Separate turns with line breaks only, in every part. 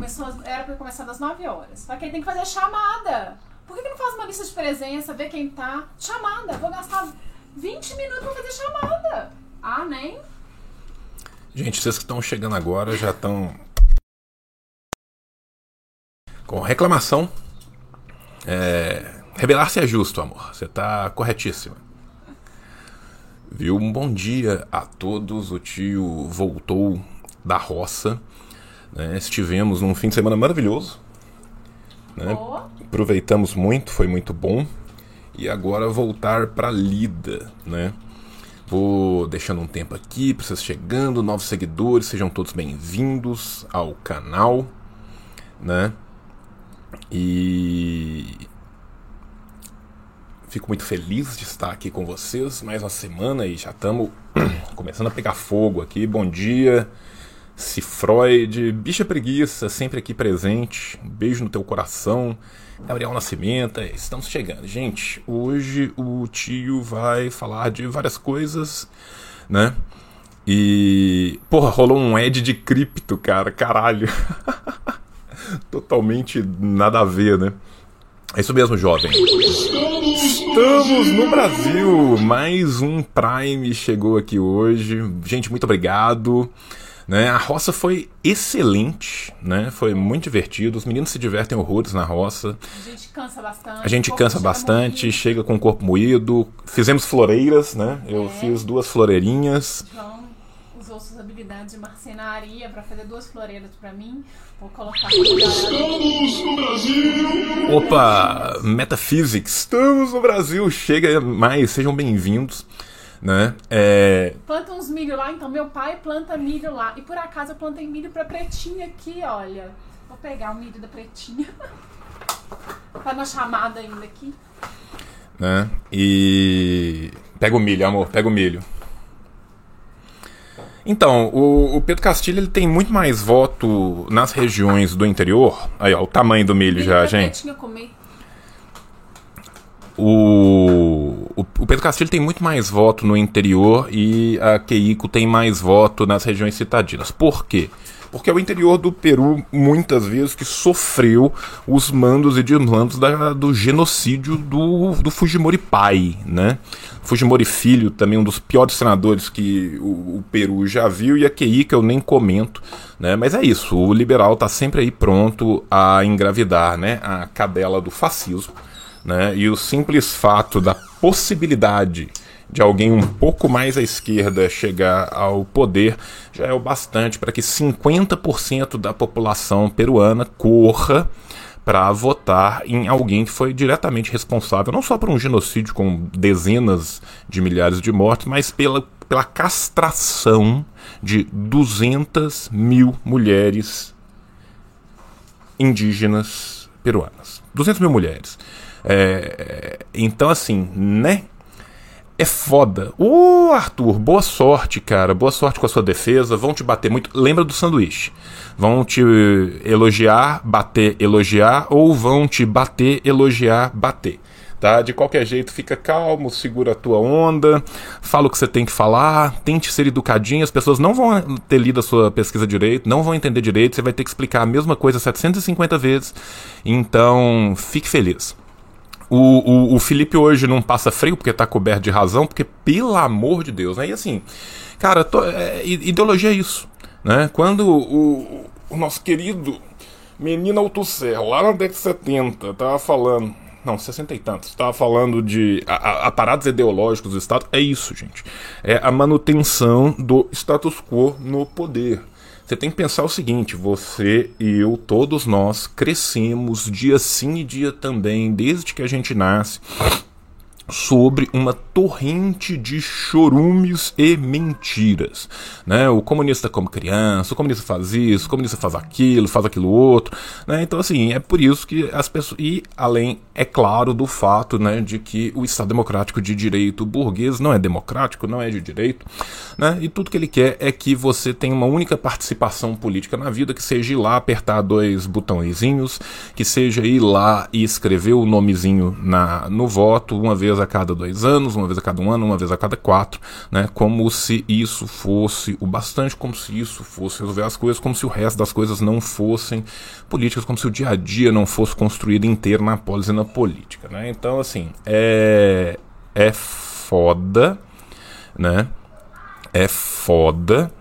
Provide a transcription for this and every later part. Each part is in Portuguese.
Começou, era pra começar das 9 horas. Só que tem que fazer chamada. Por que, que não faz uma lista de presença, ver quem tá? Chamada. Vou gastar 20 minutos pra fazer chamada. Ah, nem?
Gente, vocês que estão chegando agora já estão com reclamação. É... Rebelar-se é justo, amor. Você tá corretíssima. Viu? Um bom dia a todos. O tio voltou da roça. Né? Estivemos num fim de semana maravilhoso. Né? Aproveitamos muito, foi muito bom. E agora voltar para Lida, né? Vou deixando um tempo aqui para vocês chegando, novos seguidores, sejam todos bem-vindos ao canal, né? E fico muito feliz de estar aqui com vocês mais uma semana e já estamos começando a pegar fogo aqui. Bom dia, Cifroid, Bicha Preguiça, sempre aqui presente. Um beijo no teu coração. Gabriel Nascimento, estamos chegando. Gente, hoje o tio vai falar de várias coisas, né? E. Porra, rolou um Ed de cripto, cara, caralho. Totalmente nada a ver, né? É isso mesmo, jovem. Estamos no Brasil! Mais um Prime chegou aqui hoje. Gente, muito obrigado. Né? A roça foi excelente, né? Foi muito divertido. Os meninos se divertem horrores na roça.
A gente cansa bastante.
A gente cansa bastante, moído. chega com o corpo moído. Fizemos floreiras, né? Eu é. fiz duas floreirinhas.
João usou suas habilidades de marcenaria para fazer duas floreiras para mim. Vou colocar Estamos
no Brasil! Opa, Metaphysics, estamos no Brasil. Chega mais, sejam bem-vindos né? É...
Planta uns milho lá, então meu pai planta milho lá. E por acaso eu plantei milho pra pretinha aqui, olha. Vou pegar o milho da pretinha. tá na chamada ainda aqui.
Né? E. Pega o milho, amor, pega o milho. Então, o, o, Pedro Castilho ele tem muito mais voto nas regiões do interior. Aí, ó, o tamanho do milho, milho já, gente. Comer. O, o, Pedro Castilho tem muito mais voto no interior e a Keiko tem mais voto nas regiões citadinas. Por quê? Porque é o interior do Peru, muitas vezes, que sofreu os mandos e desmandos da, do genocídio do, do Fujimori pai, né? Fujimori filho, também um dos piores senadores que o, o Peru já viu, e a Keiko eu nem comento, né? Mas é isso, o liberal está sempre aí pronto a engravidar, né? A cadela do fascismo né? E o simples fato da possibilidade de alguém um pouco mais à esquerda chegar ao poder já é o bastante para que 50% da população peruana corra para votar em alguém que foi diretamente responsável não só por um genocídio com dezenas de milhares de mortes, mas pela, pela castração de 200 mil mulheres indígenas peruanas. 200 mil mulheres. É, então, assim, né? É foda. Ô, Arthur, boa sorte, cara. Boa sorte com a sua defesa. Vão te bater muito. Lembra do sanduíche. Vão te elogiar, bater, elogiar, ou vão te bater, elogiar, bater. Tá? De qualquer jeito, fica calmo, segura a tua onda, fala o que você tem que falar, tente ser educadinho. As pessoas não vão ter lido a sua pesquisa direito, não vão entender direito, você vai ter que explicar a mesma coisa 750 vezes. Então, fique feliz. O, o, o, Felipe hoje não passa frio porque tá coberto de razão, porque, pelo amor de Deus, né? Assim, cara, tô, é, ideologia é isso, né? Quando o, o nosso querido menino Altusser, lá na década de 70, tava falando. Não, 60 e tantos. Estava falando de aparatos ideológicos do Estado. É isso, gente. É a manutenção do status quo no poder. Você tem que pensar o seguinte: você e eu, todos nós, crescemos dia sim e dia também, desde que a gente nasce sobre uma torrente de chorumes e mentiras. Né? O comunista come criança, o comunista faz isso, o comunista faz aquilo, faz aquilo outro. Né? Então, assim, é por isso que as pessoas. E além, é claro, do fato né, de que o Estado Democrático de Direito burguês não é democrático, não é de direito. Né? E tudo que ele quer é que você tenha uma única participação política na vida, que seja ir lá apertar dois botõezinhos, que seja ir lá e escrever o nomezinho na, no voto uma vez a cada dois anos, uma vez a cada um ano, uma vez a cada quatro, né? Como se isso fosse o bastante, como se isso fosse resolver as coisas, como se o resto das coisas não fossem políticas, como se o dia a dia não fosse construído inteiro na polis e na política, né? Então, assim, é, é foda, né? É foda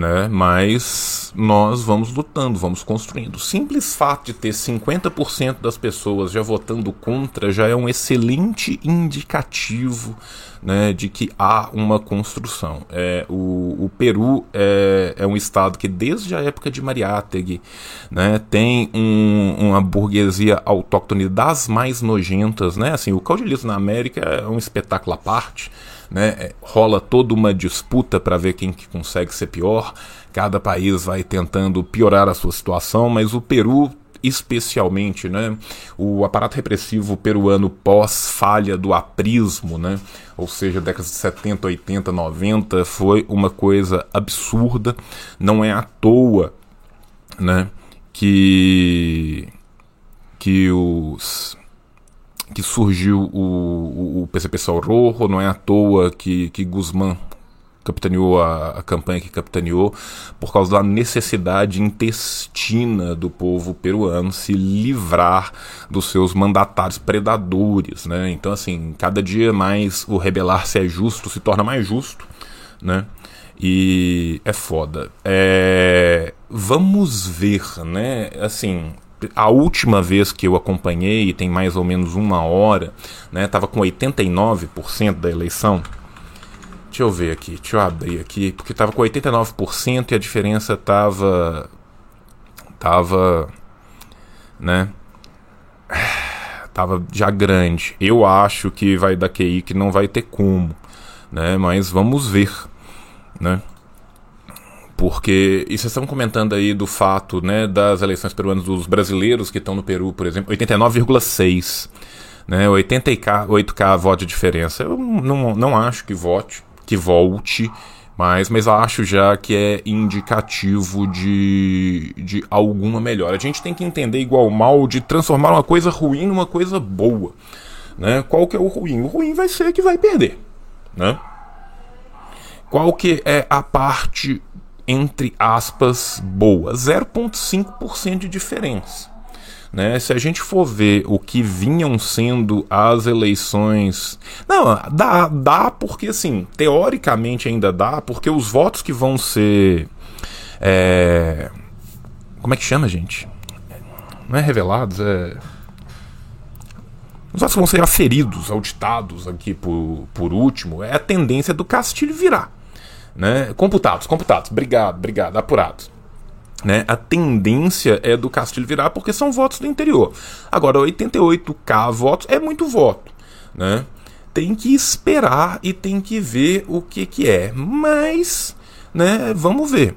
né? Mas nós vamos lutando, vamos construindo. O simples fato de ter 50% das pessoas já votando contra já é um excelente indicativo né, de que há uma construção. É, o, o Peru é, é um estado que, desde a época de Mariátegui, né, tem um, uma burguesia autóctone das mais nojentas. Né? Assim, o caudilismo na América é um espetáculo à parte né? É, rola toda uma disputa para ver quem que consegue ser pior. Cada país vai tentando piorar a sua situação, mas o Peru especialmente, né, o aparato repressivo peruano pós-falha do aprismo, né, ou seja, décadas de 70, 80, 90, foi uma coisa absurda. Não é à toa, né, que que os que surgiu o, o PCP Rojo, não é à toa que, que Guzmán capitaneou a, a, campanha que capitaneou por causa da necessidade intestina do povo peruano se livrar dos seus mandatários predadores, né? Então assim, cada dia mais o rebelar-se é justo, se torna mais justo, né? E é foda. É... Vamos ver, né? Assim, a última vez que eu acompanhei, tem mais ou menos uma hora, né, tava com 89% da eleição. Deixa eu ver aqui, deixa eu abrir aqui, porque tava com 89% e a diferença tava tava né, tava já grande. Eu acho que vai dar QI que não vai ter como, né, mas vamos ver, né? Porque, e vocês estão comentando aí do fato né, das eleições peruanas dos brasileiros que estão no Peru, por exemplo, 89,6, né, 80k, 8k voto de diferença. Eu não, não acho que vote, que volte, mas, mas acho já que é indicativo de, de alguma melhora. A gente tem que entender igual mal de transformar uma coisa ruim numa coisa boa. Né? Qual que é o ruim? O ruim vai ser que vai perder. Né? Qual que é a parte entre aspas, boa. 0,5% de diferença. Né? Se a gente for ver o que vinham sendo as eleições. Não, dá, dá porque, assim, teoricamente ainda dá, porque os votos que vão ser. É... Como é que chama, gente? Não é revelados, é. Os votos vão ser aferidos, auditados aqui por, por último, é a tendência do Castilho virar. Né? Computados, computados, obrigado, obrigado, apurados. Né? A tendência é do Castilho virar porque são votos do interior. Agora, 88k votos é muito voto. Né? Tem que esperar e tem que ver o que, que é. Mas, né, vamos ver.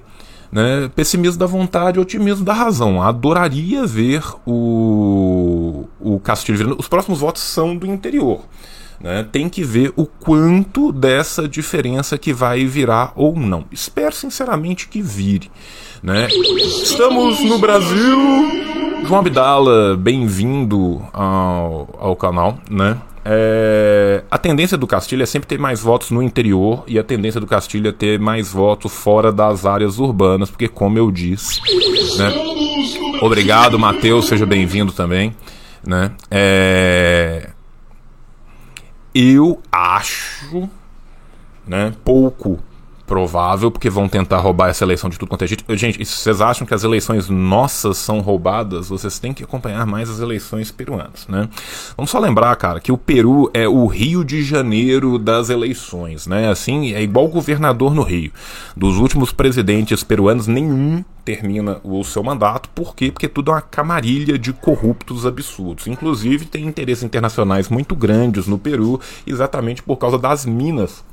Né? Pessimismo da vontade, otimismo da razão. Adoraria ver o, o Castilho virando. Os próximos votos são do interior. Né? Tem que ver o quanto dessa diferença que vai virar ou não. Espero sinceramente que vire. Né? Estamos no Brasil. João Abdala, bem-vindo ao, ao canal. Né? É, a tendência do Castilho é sempre ter mais votos no interior e a tendência do Castilho é ter mais votos fora das áreas urbanas, porque, como eu disse, né? Obrigado, Matheus, seja bem-vindo também. Né? É, eu acho, né, pouco provável, porque vão tentar roubar essa eleição de tudo quanto é gente. Gente, se vocês acham que as eleições nossas são roubadas, vocês têm que acompanhar mais as eleições peruanas, né? Vamos só lembrar, cara, que o Peru é o Rio de Janeiro das eleições, né? Assim, é igual governador no Rio. Dos últimos presidentes peruanos, nenhum termina o seu mandato. Por quê? Porque tudo é uma camarilha de corruptos absurdos. Inclusive, tem interesses internacionais muito grandes no Peru, exatamente por causa das minas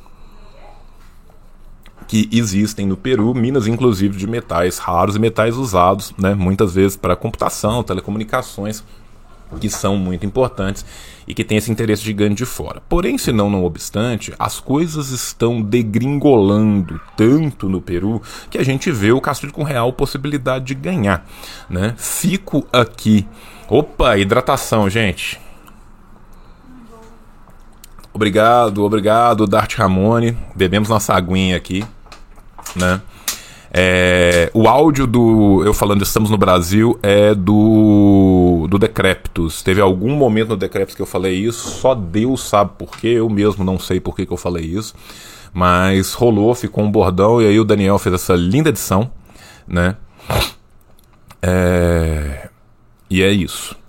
que existem no Peru, minas inclusive de metais raros e metais usados, né, muitas vezes para computação, telecomunicações, que são muito importantes e que tem esse interesse gigante de fora. Porém, se não, não obstante, as coisas estão degringolando tanto no Peru que a gente vê o Castilho com real possibilidade de ganhar, né? Fico aqui. Opa, hidratação, gente. Obrigado, obrigado, Dart Ramone. Bebemos nossa aguinha aqui, né? É, o áudio do eu falando estamos no Brasil é do do Decreptus. Teve algum momento no Decreptus que eu falei isso, só Deus sabe por quê, eu mesmo não sei por que, que eu falei isso, mas rolou, ficou um bordão e aí o Daniel fez essa linda edição, né? É, e é isso.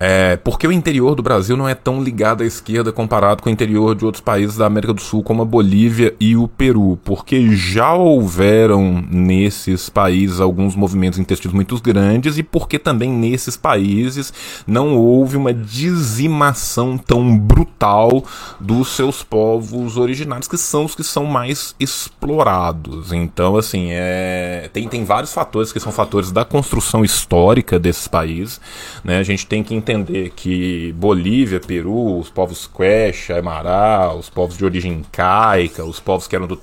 É, porque o interior do Brasil não é tão ligado à esquerda comparado com o interior de outros países da América do Sul, como a Bolívia e o Peru, porque já houveram nesses países alguns movimentos intestinos muito grandes e porque também nesses países não houve uma dizimação tão brutal dos seus povos originários, que são os que são mais explorados. Então, assim, é, tem, tem vários fatores que são fatores da construção histórica desses países. Né? A gente tem que entender que Bolívia, Peru, os povos Quechua, Aymara, os povos de origem incaica, os povos que eram do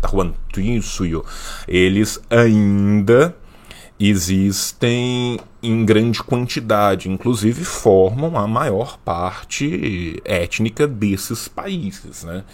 Tahuantinsuyo, eles ainda existem em grande quantidade, inclusive formam a maior parte étnica desses países, né?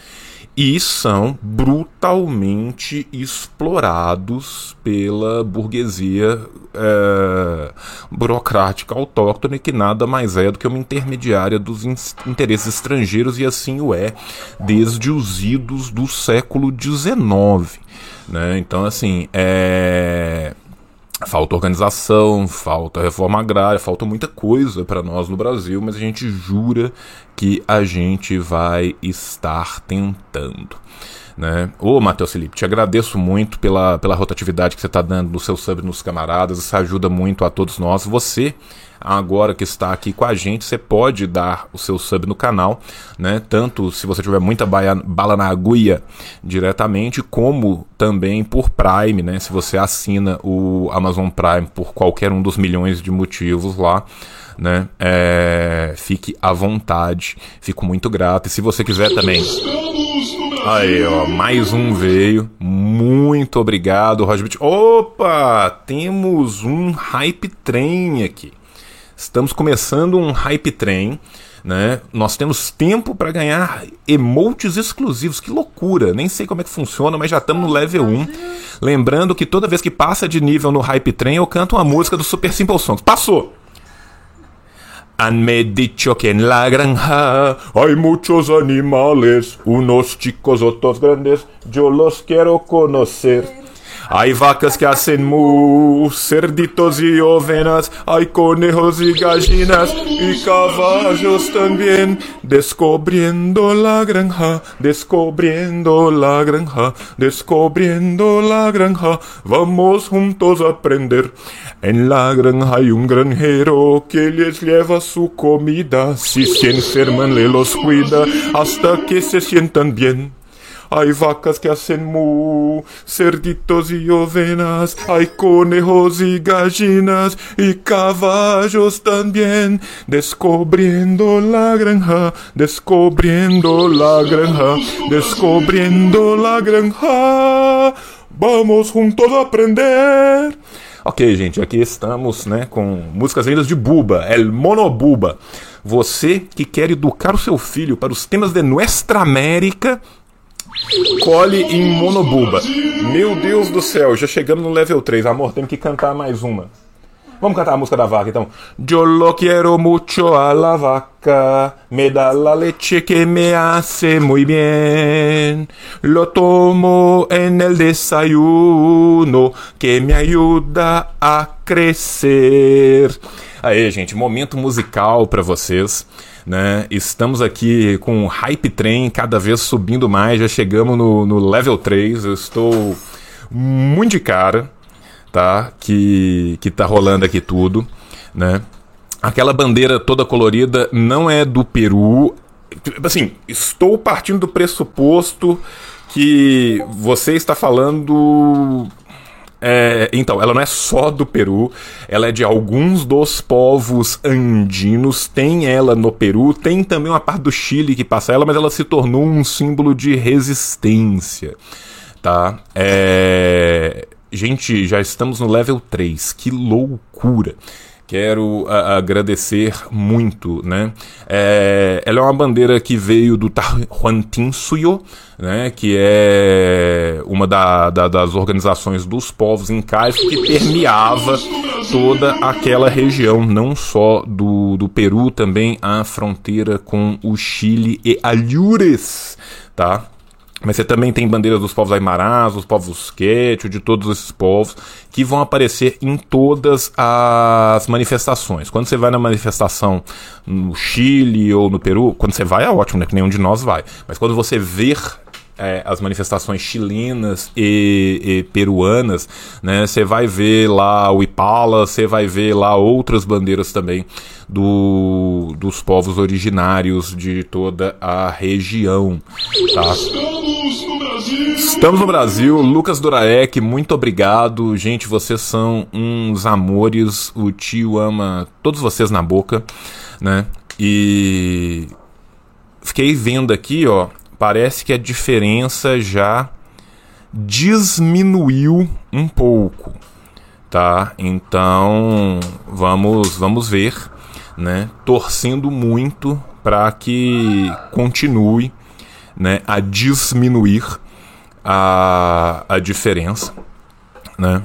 e são brutalmente explorados pela burguesia é, burocrática autóctone, que nada mais é do que uma intermediária dos interesses estrangeiros, e assim o é desde os idos do século XIX. Né? Então, assim, é Falta organização, falta reforma agrária, falta muita coisa para nós no Brasil, mas a gente jura que a gente vai estar tentando. Né? Ô, Matheus Felipe, te agradeço muito pela, pela rotatividade que você está dando no seu sub nos camaradas, isso ajuda muito a todos nós. Você agora que está aqui com a gente, você pode dar o seu sub no canal, né? Tanto se você tiver muita baia, bala na agulha diretamente, como também por Prime, né? Se você assina o Amazon Prime por qualquer um dos milhões de motivos lá. Né? É, fique à vontade, fico muito grato. E se você quiser também. Aí, ó, mais um veio. Muito obrigado, Roger Opa! Temos um hype trem aqui. Estamos começando um hype train. Né? Nós temos tempo para ganhar emotes exclusivos. Que loucura! Nem sei como é que funciona, mas já estamos no level 1. Lembrando que toda vez que passa de nível no Hype Train, eu canto uma música do Super Simple Songs. Passou! Han me dicho que en la granja hay muchos animales, unos chicos, otros grandes, yo los quiero conocer. Hay vacas que hacen mu, cerditos y ovejas, hay conejos y gallinas y caballos también. Descubriendo la granja, descubriendo la granja, descubriendo la granja, vamos juntos a aprender. En la granja hay un granjero que les lleva su comida, si se enferman le los cuida hasta que se sientan bien. Hay vacas que hacen mu, cerditos y ovejas, hay conejos y gallinas y caballos también. Descubriendo la granja, descubriendo la granja, descubriendo la granja. Vamos juntos aprender. Ok, gente, aqui estamos né, com músicas lindas de Buba, El Monobuba. Você que quer educar o seu filho para os temas de Nuestra América, Cole em Monobuba. Meu Deus do céu, já chegamos no level 3. Amor, temos que cantar mais uma. Vamos cantar a música da vaca então. Yo lo quiero mucho a la vaca, me da la leche que me hace muy bien. Lo tomo en el desayuno que me ayuda a crescer. Aí, gente, momento musical para vocês. Né? Estamos aqui com o Hype Train cada vez subindo mais, já chegamos no, no level 3. Eu estou muito de cara, tá? Que, que tá rolando aqui tudo, né? Aquela bandeira toda colorida não é do Peru. Assim, estou partindo do pressuposto que você está falando é, então, ela não é só do Peru, ela é de alguns dos povos andinos. Tem ela no Peru, tem também uma parte do Chile que passa ela, mas ela se tornou um símbolo de resistência. Tá? É... Gente, já estamos no level 3, que loucura! Quero a, agradecer muito, né? É, ela é uma bandeira que veio do Tahuantinsuyo, né? Que é uma da, da, das organizações dos povos incais que permeava toda aquela região, não só do, do Peru, também a fronteira com o Chile e Alhures, tá? Mas você também tem bandeiras dos povos aimarás, dos povos quechua, de todos esses povos, que vão aparecer em todas as manifestações. Quando você vai na manifestação no Chile ou no Peru, quando você vai é ótimo, né? Que nenhum de nós vai. Mas quando você ver é, as manifestações chilenas e, e, peruanas, né? Você vai ver lá o Ipala, você vai ver lá outras bandeiras também do, dos povos originários de toda a região. Tá? Estamos no Brasil! Estamos no Brasil, Lucas Doraek, muito obrigado. Gente, vocês são uns amores. O tio ama todos vocês na boca, né? E fiquei vendo aqui, ó, parece que a diferença já diminuiu um pouco, tá? Então, vamos vamos ver, né? Torcendo muito para que continue, né, a diminuir a, a diferença, né?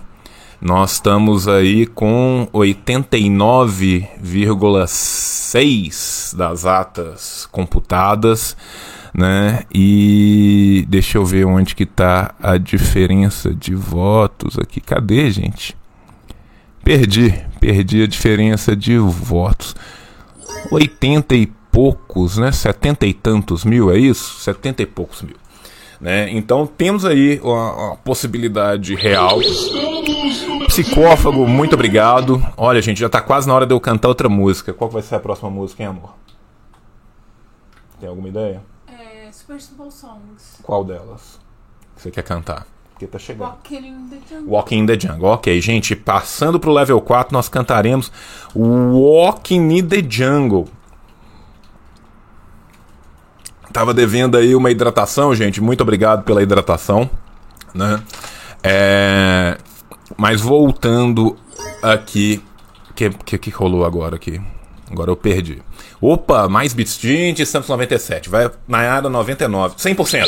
Nós estamos aí com 89,6 das atas computadas né? E deixa eu ver onde que tá a diferença de votos aqui. Cadê, gente? Perdi, perdi a diferença de votos. 80 e poucos, né? 70 e tantos mil, é isso? 70 e poucos mil. Né? Então temos aí uma, uma possibilidade real. Psicófago, muito obrigado. Olha, gente, já tá quase na hora de eu cantar outra música. Qual vai ser a próxima música, hein, amor? Tem alguma ideia?
Songs.
Qual delas? Você quer cantar? Porque tá chegando.
Walking in the Jungle.
Walking in the Jungle. Ok, gente, passando pro level 4, nós cantaremos Walking in the Jungle. Tava devendo aí uma hidratação, gente. Muito obrigado pela hidratação. Né? É... Mas voltando aqui. O que, que, que rolou agora aqui? Agora eu perdi. Opa, mais bits. Gente, Santos 97. Vai na área 99. 100%.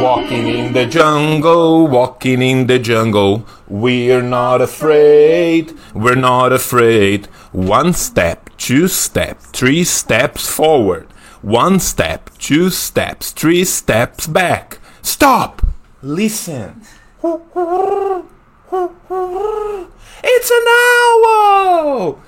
Walking in the jungle, walking in the jungle. We're not afraid, we're not afraid. One step, two steps, three steps forward. One step, two steps, three steps back. Stop! Listen. It's an owl!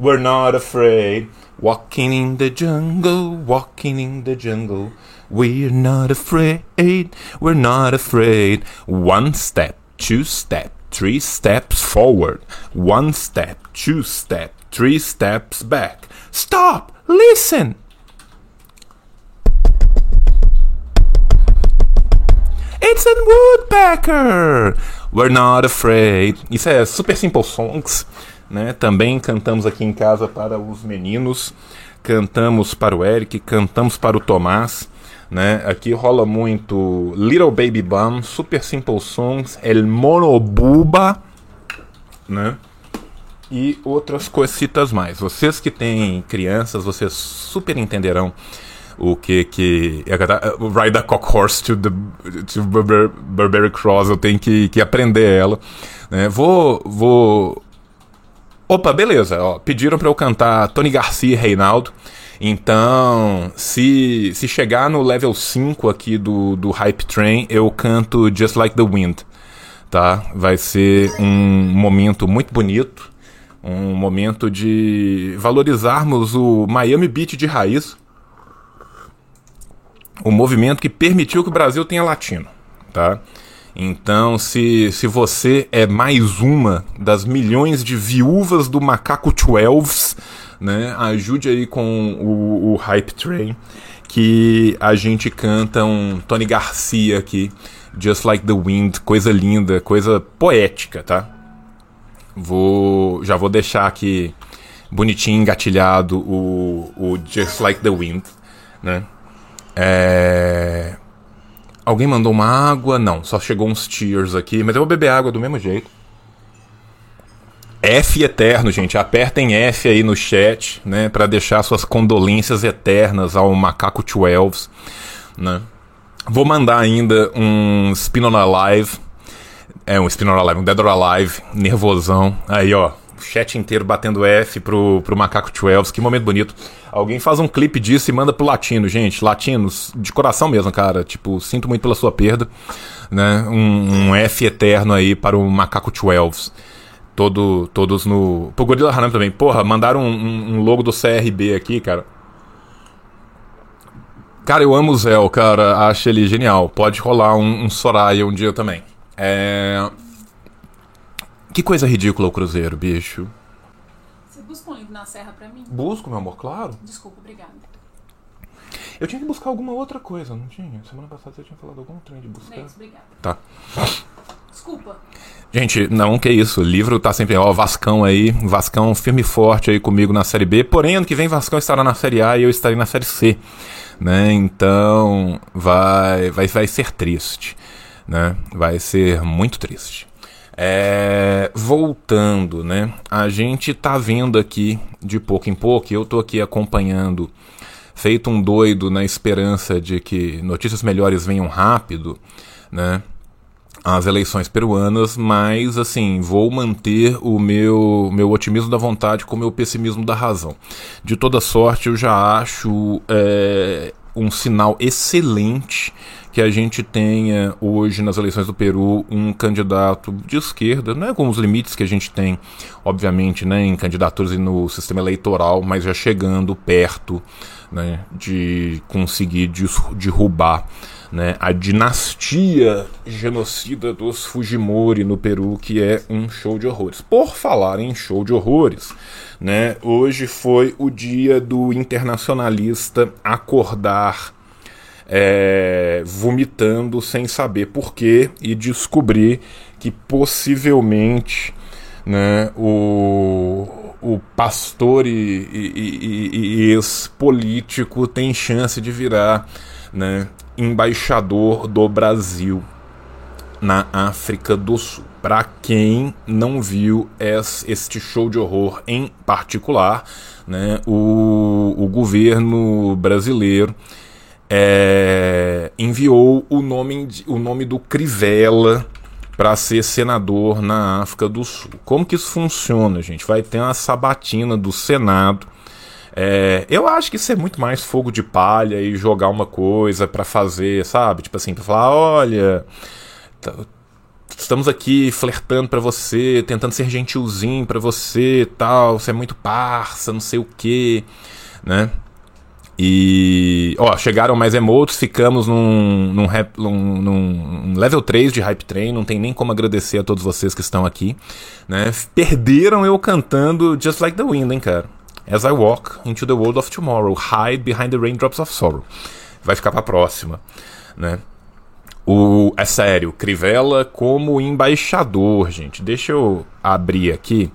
We're not afraid. Walking in the jungle, walking in the jungle. We're not afraid, we're not afraid. One step, two step, three steps forward. One step, two step, three steps back. Stop! Listen! It's a woodpecker! We're not afraid. Isso é Super Simple Songs. Né? Também cantamos aqui em casa para os meninos, cantamos para o Eric, cantamos para o Tomás. Né? Aqui rola muito Little Baby Bum, Super Simple Songs, El Monobuba, né? E outras coisitas mais. Vocês que têm crianças, vocês super entenderão o que que é Ride a Cock Horse to, the, to Burberry Cross. Eu tenho que, que aprender ela. Né? Vou, vou Opa, beleza. Ó, pediram para eu cantar Tony Garcia e Reinaldo. Então, se, se chegar no level 5 aqui do, do Hype Train, eu canto Just Like the Wind. Tá? Vai ser um momento muito bonito. Um momento de valorizarmos o Miami Beat de raiz. O movimento que permitiu que o Brasil tenha latino. Tá? Então, se, se você é mais uma das milhões de viúvas do Macaco 12, né, ajude aí com o, o Hype Train, que a gente canta um Tony Garcia aqui, Just Like the Wind, coisa linda, coisa poética, tá? Vou, já vou deixar aqui bonitinho, engatilhado o, o Just Like the Wind, né? É... Alguém mandou uma água? Não, só chegou uns tears aqui, mas eu vou beber água do mesmo jeito. F eterno, gente. Apertem F aí no chat, né, para deixar suas condolências eternas ao Macaco 12, né? Vou mandar ainda um Spin on Alive. É, um Spin on Alive, um Dead or Alive, nervosão. Aí, ó, chat inteiro batendo F pro, pro Macaco 12. Que momento bonito. Alguém faz um clipe disso e manda pro Latino, gente. Latinos, de coração mesmo, cara. Tipo, sinto muito pela sua perda. Né? Um, um F eterno aí para o Macaco 12. Todo, todos no. Pro Gorilla Haram também. Porra, mandaram um, um, logo do CRB aqui, cara. Cara, eu amo o Zé, cara. Acho ele genial. Pode rolar um, um Soraya um dia também. É. Que coisa ridícula o Cruzeiro, bicho.
Você busca um livro na Serra pra mim?
Busco, meu amor, claro.
Desculpa, obrigada.
Eu tinha que buscar alguma outra coisa, não tinha? Semana passada você tinha falado algum trem de buscar.
Nex, obrigada.
Tá.
Desculpa.
Gente, não, que isso. O livro tá sempre. Ó, Vascão aí. Vascão firme e forte aí comigo na Série B. Porém, ano que vem Vascão estará na Série A e eu estarei na Série C. Né? Então, vai, vai, vai ser triste. Né? Vai ser muito triste. É, voltando, né? A gente tá vendo aqui de pouco em pouco, eu tô aqui acompanhando, feito um doido na esperança de que notícias melhores venham rápido, né? as eleições peruanas, mas assim, vou manter o meu, meu otimismo da vontade com o meu pessimismo da razão. De toda sorte, eu já acho é, um sinal excelente que a gente tenha hoje nas eleições do Peru um candidato de esquerda, né, com os limites que a gente tem, obviamente, né, em candidaturas e no sistema eleitoral, mas já chegando perto né, de conseguir derrubar né, a dinastia genocida dos Fujimori no Peru, que é um show de horrores. Por falar em show de horrores, né, hoje foi o dia do internacionalista acordar é, vomitando sem saber porquê e descobrir que possivelmente né, o, o pastor e, e, e, e ex-político tem chance de virar né, embaixador do Brasil na África do Sul. Para quem não viu este show de horror em particular, né, o, o governo brasileiro é, enviou o nome, o nome do Crivella para ser senador na África do Sul. Como que isso funciona, gente? Vai ter uma sabatina do Senado é, eu acho que isso é muito mais fogo de palha e jogar uma coisa para fazer, sabe? Tipo assim, pra falar, olha, estamos aqui flertando para você, tentando ser gentilzinho para você, tal, você é muito parça, não sei o que, né? E, ó, chegaram mais emotes, ficamos num, num, rap, num, num, level 3 de Hype Train, não tem nem como agradecer a todos vocês que estão aqui, né? Perderam eu cantando Just Like the Wind, hein, cara? As I Walk into the World of Tomorrow, Hide Behind the Raindrops of Sorrow. Vai ficar pra próxima, né? O, é sério, Crivella como embaixador, gente. Deixa eu abrir aqui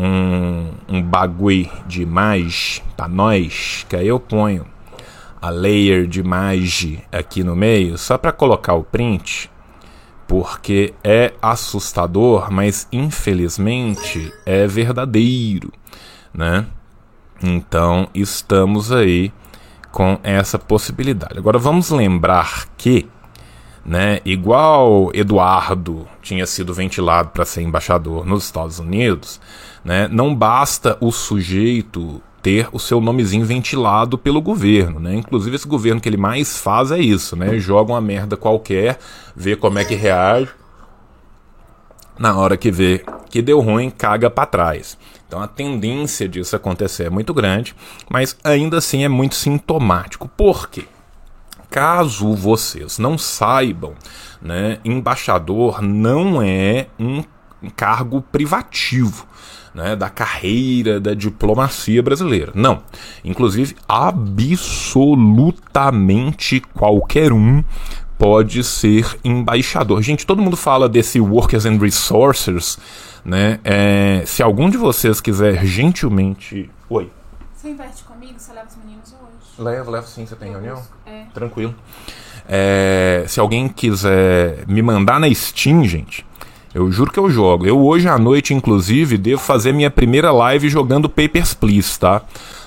um, um bagulho de mais pra nós, que aí eu ponho a layer de mage aqui no meio, só para colocar o print, porque é assustador, mas infelizmente é verdadeiro, né? Então estamos aí com essa possibilidade. Agora vamos lembrar que, né, igual Eduardo tinha sido ventilado para ser embaixador nos Estados Unidos, né, não basta o sujeito ter o seu nomezinho ventilado pelo governo, né? Inclusive esse governo que ele mais faz é isso, né? Joga uma merda qualquer, vê como é que reage. Na hora que vê que deu ruim, caga para trás. Então a tendência disso acontecer é muito grande, mas ainda assim é muito sintomático. Por quê? Caso vocês não saibam, né, embaixador não é um cargo privativo. Né, da carreira da diplomacia brasileira. Não. Inclusive, absolutamente qualquer um pode ser embaixador. Gente, todo mundo fala desse Workers and Resources né? É, se algum de vocês quiser gentilmente. Oi.
Você investe comigo? Você leva os?
Levo, levo sim. Você tem Eu reunião?
É.
Tranquilo. É, se alguém quiser me mandar na Steam, gente, Eu juro que eu jogo. Eu hoje à noite, inclusive, devo fazer minha primeira live jogando Papers, Please, tá?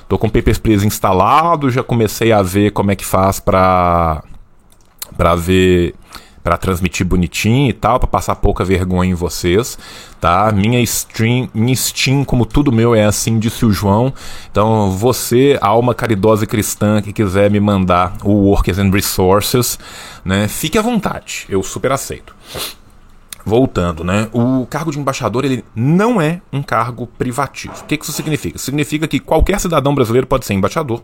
Tô com Papers, Please instalado, já comecei a ver como é que faz pra, pra ver para transmitir bonitinho e tal, para passar pouca vergonha em vocês, tá? Minha stream, minha Steam, como tudo meu é assim, disse o João. Então, você, alma caridosa e cristã que quiser me mandar o Workers and Resources, né? Fique à vontade, eu super aceito. Voltando, né? O cargo de embaixador ele não é um cargo privativo. O que isso significa? Significa que qualquer cidadão brasileiro pode ser embaixador,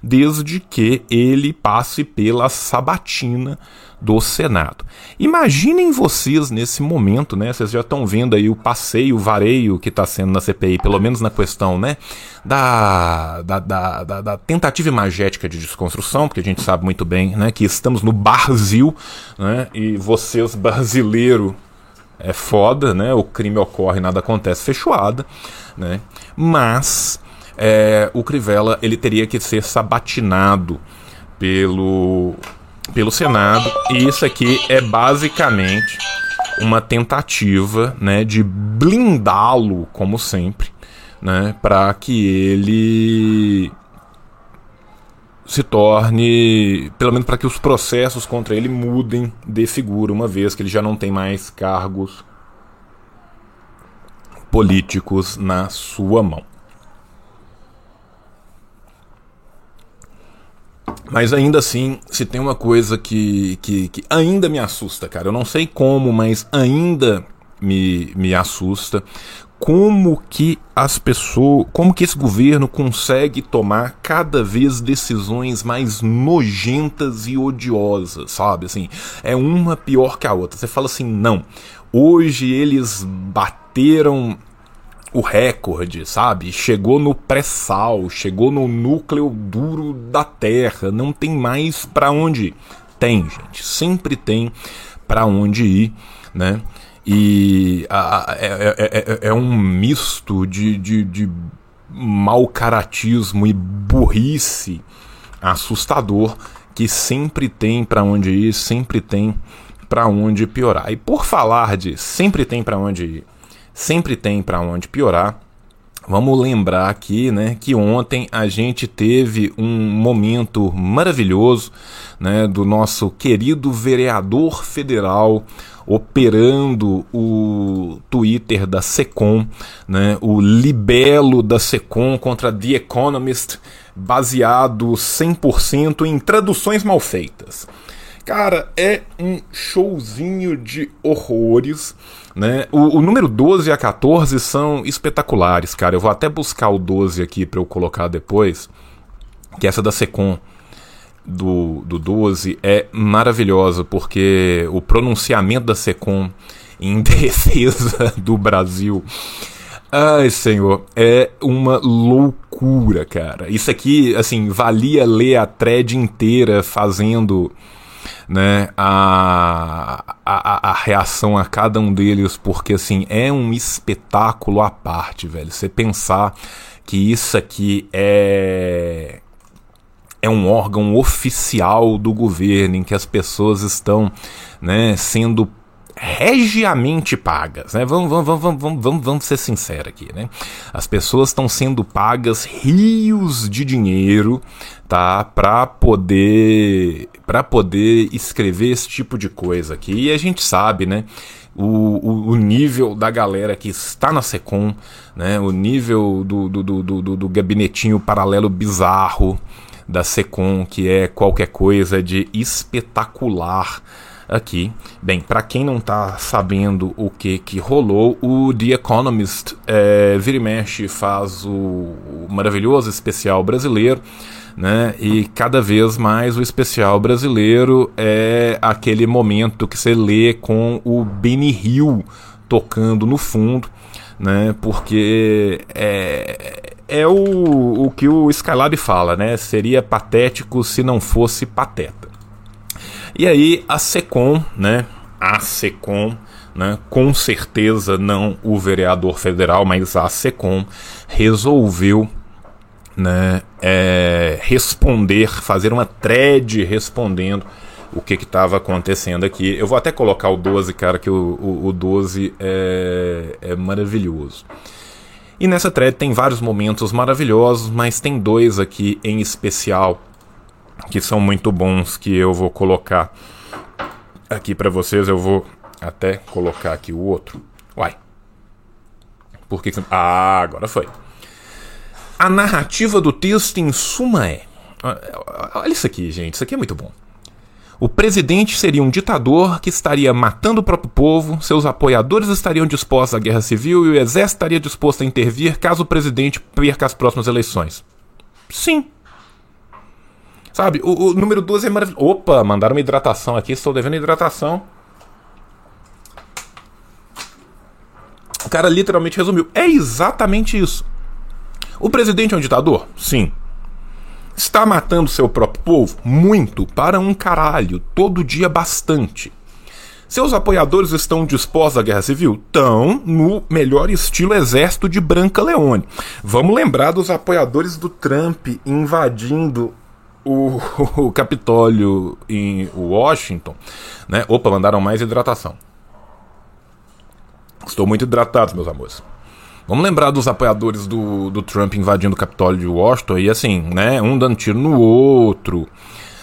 desde que ele passe pela sabatina do Senado. Imaginem vocês nesse momento, né? Vocês já estão vendo aí o passeio, o vareio que está sendo na CPI, pelo menos na questão, né? Da, da, da, da, da tentativa imagética de desconstrução, porque a gente sabe muito bem, né? Que estamos no Brasil, né? E vocês, brasileiro, é foda, né? O crime ocorre, nada acontece, fechada, né? Mas é, o Crivella ele teria que ser sabatinado pelo pelo Senado e isso aqui é basicamente uma tentativa, né, de blindá-lo como sempre, né, para que ele se torne, pelo menos para que os processos contra ele mudem de figura, uma vez que ele já não tem mais cargos políticos na sua mão. Mas ainda assim, se tem uma coisa que, que, que ainda me assusta, cara, eu não sei como, mas ainda me, me assusta como que as pessoas, como que esse governo consegue tomar cada vez decisões mais nojentas e odiosas, sabe? Assim, é uma pior que a outra. Você fala assim, não. Hoje eles bateram o recorde, sabe? Chegou no pré-sal, chegou no núcleo duro da Terra, não tem mais para onde ir. Tem, gente, sempre tem para onde ir, né? E a, a, é, é, é, é, um misto de, de, de mau caratismo e burrice assustador que sempre tem para onde ir, sempre tem para onde piorar. E por falar de sempre tem para onde ir, sempre tem para onde piorar, vamos lembrar aqui, né, que ontem a gente teve um momento maravilhoso, né, do nosso querido vereador federal operando o Twitter da Secom, né, o libelo da Secom contra The Economist, baseado 100% em traduções mal feitas. Cara, é um showzinho de horrores. Né? O, o, número 12 a 14 são espetaculares, cara. Eu vou até buscar o 12 aqui para eu colocar depois. Que essa da Secom do, do 12 é maravilhosa, porque o pronunciamento da SECOM em defesa do Brasil. Ai, senhor, é uma loucura, cara. Isso aqui, assim, valia ler a thread inteira fazendo né, a, a, a reação a cada um deles, porque, assim, é um espetáculo à parte, velho. Você pensar que isso aqui é é um órgão oficial do governo em que as pessoas estão né, sendo regiamente pagas, né? Vamos, vamos, vamos, vamos, vamos, vamos ser sinceros aqui, né? As pessoas estão sendo pagas rios de dinheiro, tá? Para poder, para poder escrever esse tipo de coisa aqui. E a gente sabe, né? O, o, o, nível da galera que está na Secom, né? O nível do, do, do, do, do gabinetinho paralelo bizarro, da Secom, que é qualquer coisa de espetacular aqui. Bem, para quem não está sabendo o que que rolou, o The Economist é, vira e mexe faz o, o maravilhoso especial brasileiro. Né? E cada vez mais o especial brasileiro é aquele momento que você lê com o Benny Hill tocando no fundo, né? Porque é, é o, o que o Skylab fala, né? Seria patético se não fosse pateta. E aí a SECOM, né? A SECOM, né? Com certeza não o vereador federal, mas a SECOM resolveu né, é, responder, fazer uma thread respondendo o que estava acontecendo aqui. Eu vou até colocar o 12, cara, que o, o, o 12 é, é maravilhoso. E nessa thread tem vários momentos maravilhosos, mas tem dois aqui em especial que são muito bons que eu vou colocar aqui para vocês. Eu vou até colocar aqui o outro. Uai. Por que, que... Ah, agora foi. A narrativa do texto, em suma, é. Olha isso aqui, gente. Isso aqui é muito bom. O presidente seria um ditador que estaria matando o próprio povo, seus apoiadores estariam dispostos à guerra civil e o exército estaria disposto a intervir caso o presidente perca as próximas eleições. Sim. Sabe, o, o número 12 é maravilhoso. Opa, mandaram uma hidratação aqui, estou devendo hidratação. O cara literalmente resumiu. É exatamente isso. O presidente é um ditador? Sim. Está matando seu próprio povo? Muito, para um caralho, todo dia bastante. Seus apoiadores estão dispostos à guerra civil? Estão no melhor estilo exército de Branca Leone. Vamos lembrar dos apoiadores do Trump invadindo o, o Capitólio em Washington. Né? Opa, mandaram mais hidratação. Estou muito hidratado, meus amores. Vamos lembrar dos apoiadores do, do Trump invadindo o Capitólio de Washington e assim, né? Um dando tiro no outro,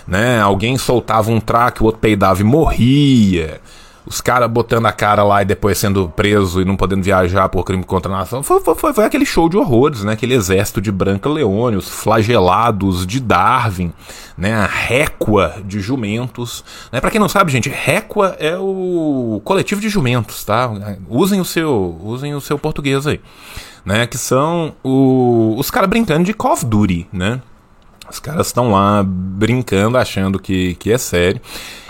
né? Alguém soltava um traque, o outro peidava e morria os caras botando a cara lá e depois sendo preso e não podendo viajar por crime contra a nação. Foi, foi, foi, aquele show de horrores, né? Aquele exército de Branca Leone, os flagelados de Darwin, né? A récua de jumentos. Né? Para quem não sabe, gente, récua é o coletivo de jumentos, tá? Usem o seu, usem o seu português aí. Né, que são o, os caras brincando de Call of Duty, né? Os caras estão lá brincando, achando que, que é sério.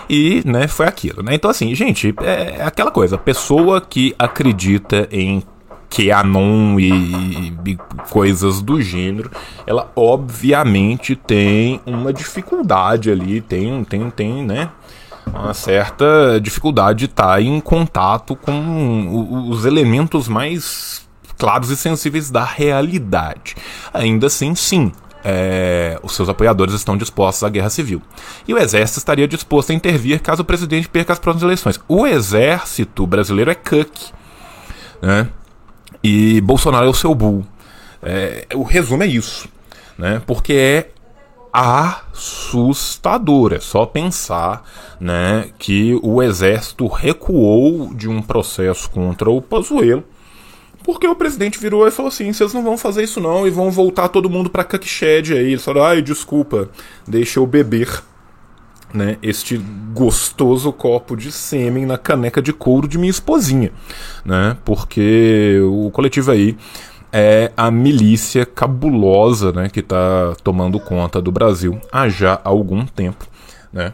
E, né, foi aquilo, né? Então, assim, gente, é aquela coisa, pessoa que acredita em QAnon e, e coisas do gênero, ela obviamente tem uma dificuldade ali, tem, tem, tem, né? Uma certa dificuldade de estar em contato com os elementos mais claros e sensíveis da realidade. Ainda assim, sim, é, os seus apoiadores estão dispostos à guerra civil. E o exército estaria disposto a intervir caso o presidente perca as próximas eleições. O exército brasileiro é cuck. Né? E Bolsonaro é o seu bull. É, o resumo é isso. Né? Porque é assustador. É só pensar né, que o exército recuou de um processo contra o Pazuello porque o presidente virou e falou assim: vocês não vão fazer isso não e vão voltar todo mundo pra Cuckshed aí. Ele falou: ai, desculpa, deixa eu beber. Né, este gostoso copo de sêmen na caneca de couro de minha esposinha, né? Porque o coletivo aí é a milícia cabulosa, né, que está tomando conta do Brasil há já algum tempo, né?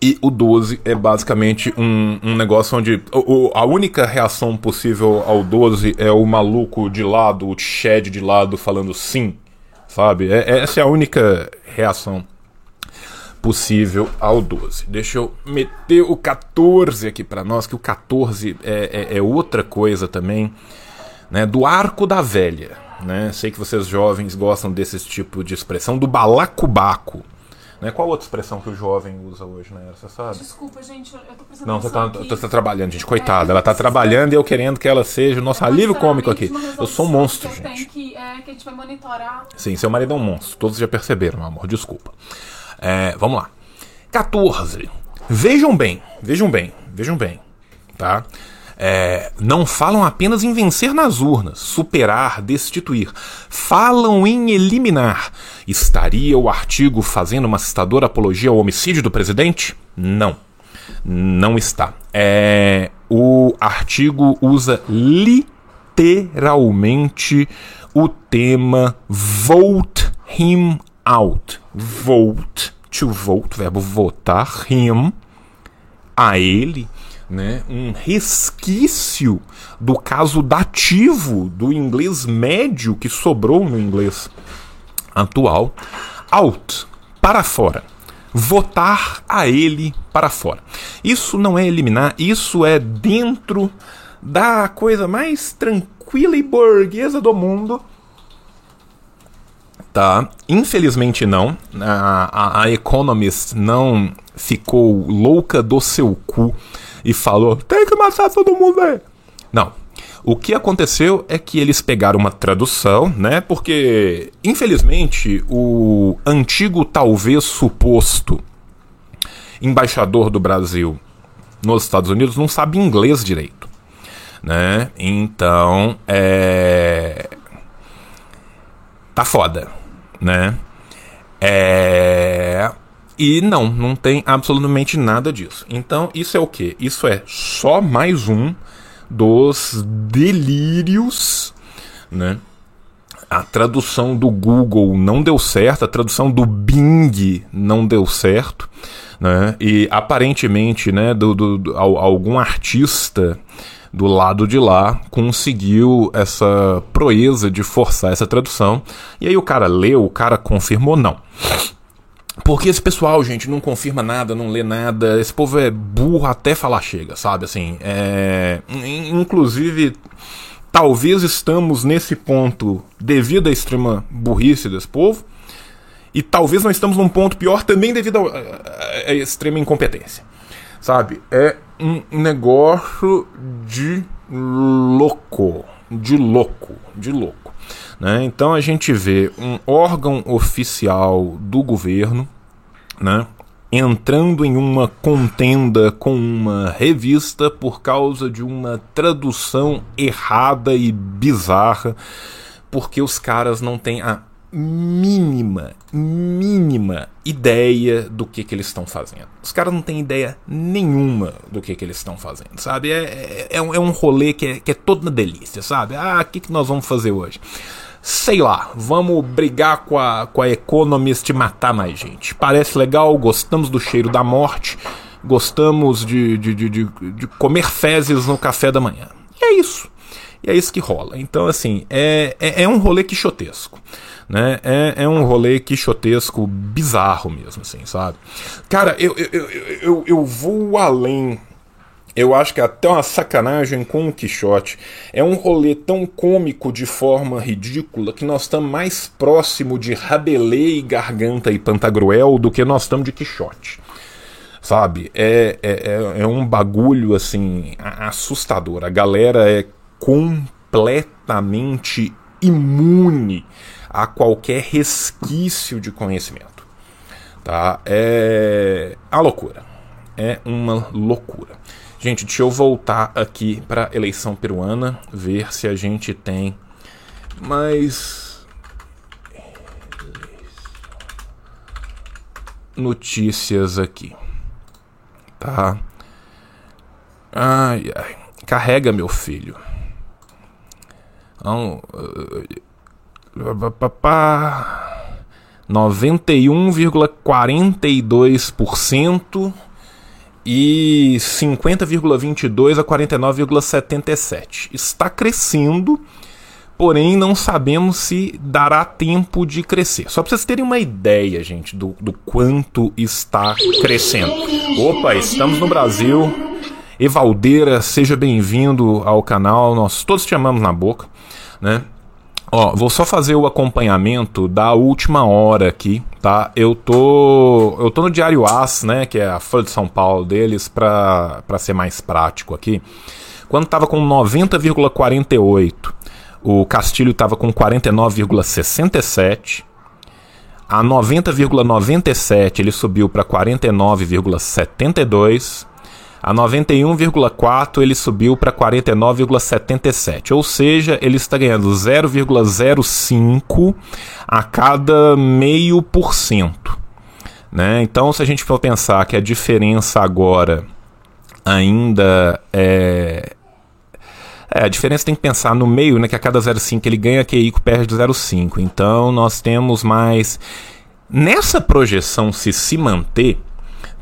E o 12 é basicamente um, um negócio onde o, o, a única reação possível ao 12 é o maluco de lado, o Chad de lado falando sim, sabe? É, essa é a única reação possível ao 12. Deixa eu meter o 14 aqui para nós, que o 14 é, é, é, outra coisa também, né? Do arco da velha, né? Sei que vocês jovens gostam desse tipo de expressão, do balacobaco. Né? Qual outra expressão que o jovem usa hoje, né? Você sabe?
Desculpa, gente, eu tô precisando
Não, você tá, você tá trabalhando, gente. Coitada, é, ela tá trabalhando e eu querendo que ela seja o nosso é alívio cômico aqui. Eu sou um monstro,
que
gente.
Que, é, que a gente vai monitorar.
Sim, seu marido é um monstro. Todos já perceberam, meu amor. Desculpa. É, vamos lá. 14. Vejam bem, vejam bem, vejam bem, tá? É, não falam apenas em vencer nas urnas, superar, destituir. Falam em eliminar. Estaria o artigo fazendo uma assustadora apologia ao homicídio do presidente? Não. Não está. É, o artigo usa literalmente o tema vote him out. Vote, to vote, verbo votar, him, a ele, né, um resquício do caso dativo do inglês médio que sobrou no inglês atual. Out, para fora. Votar a ele para fora. Isso não é eliminar, isso é dentro da coisa mais tranquila e burguesa do mundo Tá? Infelizmente não. A, a, a Economist não ficou louca do seu cu e falou: tem que matar todo mundo aí. Não. O que aconteceu é que eles pegaram uma tradução, né? Porque, infelizmente, o antigo, talvez suposto embaixador do Brasil nos Estados Unidos não sabe inglês direito, né? Então, é. Tá foda, né? É. E não, não tem absolutamente nada disso. Então, isso é o que? Isso é só mais um dos delírios, né? A tradução do Google não deu certo, a tradução do Bing não deu certo, né? E aparentemente, né, do, do, do algum artista do lado de lá conseguiu essa proeza de forçar essa tradução. E aí o cara leu, o cara confirmou não. Porque esse pessoal, gente, não confirma nada, não lê nada. Esse povo é burro até falar chega, sabe? Assim, é... Inclusive, talvez estamos nesse ponto devido à extrema burrice desse povo. E talvez nós estamos num ponto pior também devido à extrema incompetência. Sabe? É um negócio de louco. De louco. De louco. Né? Então a gente vê um órgão oficial do governo né, entrando em uma contenda com uma revista por causa de uma tradução errada e bizarra, porque os caras não têm a mínima, mínima ideia do que, que eles estão fazendo. Os caras não têm ideia nenhuma do que, que eles estão fazendo, sabe? É, é, é, um, é rolê que é, que é todo uma delícia, sabe? Ah, o que, que nós vamos fazer hoje? sei lá, vamos brigar com a, com a Economist e matar mais gente. Parece legal, gostamos do cheiro da morte, gostamos de, de, de, de comer fezes no café da manhã. E é isso. E é isso que rola. Então, assim, é, é, é um rolê quixotesco. Né? É, é um rolê quixotesco bizarro mesmo, assim, sabe? Cara, eu, eu, eu, eu, eu vou além eu acho que é até uma sacanagem com o Quixote. É um rolê tão cômico de forma ridícula que nós estamos mais próximo de Rabelais, Garganta e Pantagruel do que nós estamos de Quixote. Sabe? É, é, é, é um bagulho assim assustador. A galera é completamente imune a qualquer resquício de conhecimento. Tá? É a loucura. É uma loucura. Gente, deixa eu voltar aqui para eleição peruana, ver se a gente tem mais notícias aqui. Tá? Ai, ai. Carrega, meu filho. Então, 91,42% e 50,22 a 49,77. Está crescendo, porém não sabemos se dará tempo de crescer. Só para vocês terem uma ideia, gente, do, do quanto está crescendo. Opa, estamos no Brasil. Evaldeira, seja bem-vindo ao canal. Nós todos te amamos na boca, né? Ó, vou só fazer o acompanhamento da última hora aqui, tá? Eu tô eu tô no Diário As, né, que é a Folha de São Paulo deles para ser mais prático aqui. Quando tava com 90,48, o Castilho tava com 49,67. A 90,97 ele subiu para 49,72 a 91,4 ele subiu para 49,77, ou seja, ele está ganhando 0,05 a cada meio por cento. Né? Então, se a gente for pensar que a diferença agora ainda é, é, a diferença tem que pensar no meio, né? Que a cada 0,5 ele ganha, que Ico perde 0,5. Então nós temos mais. Nessa projeção, se se manter,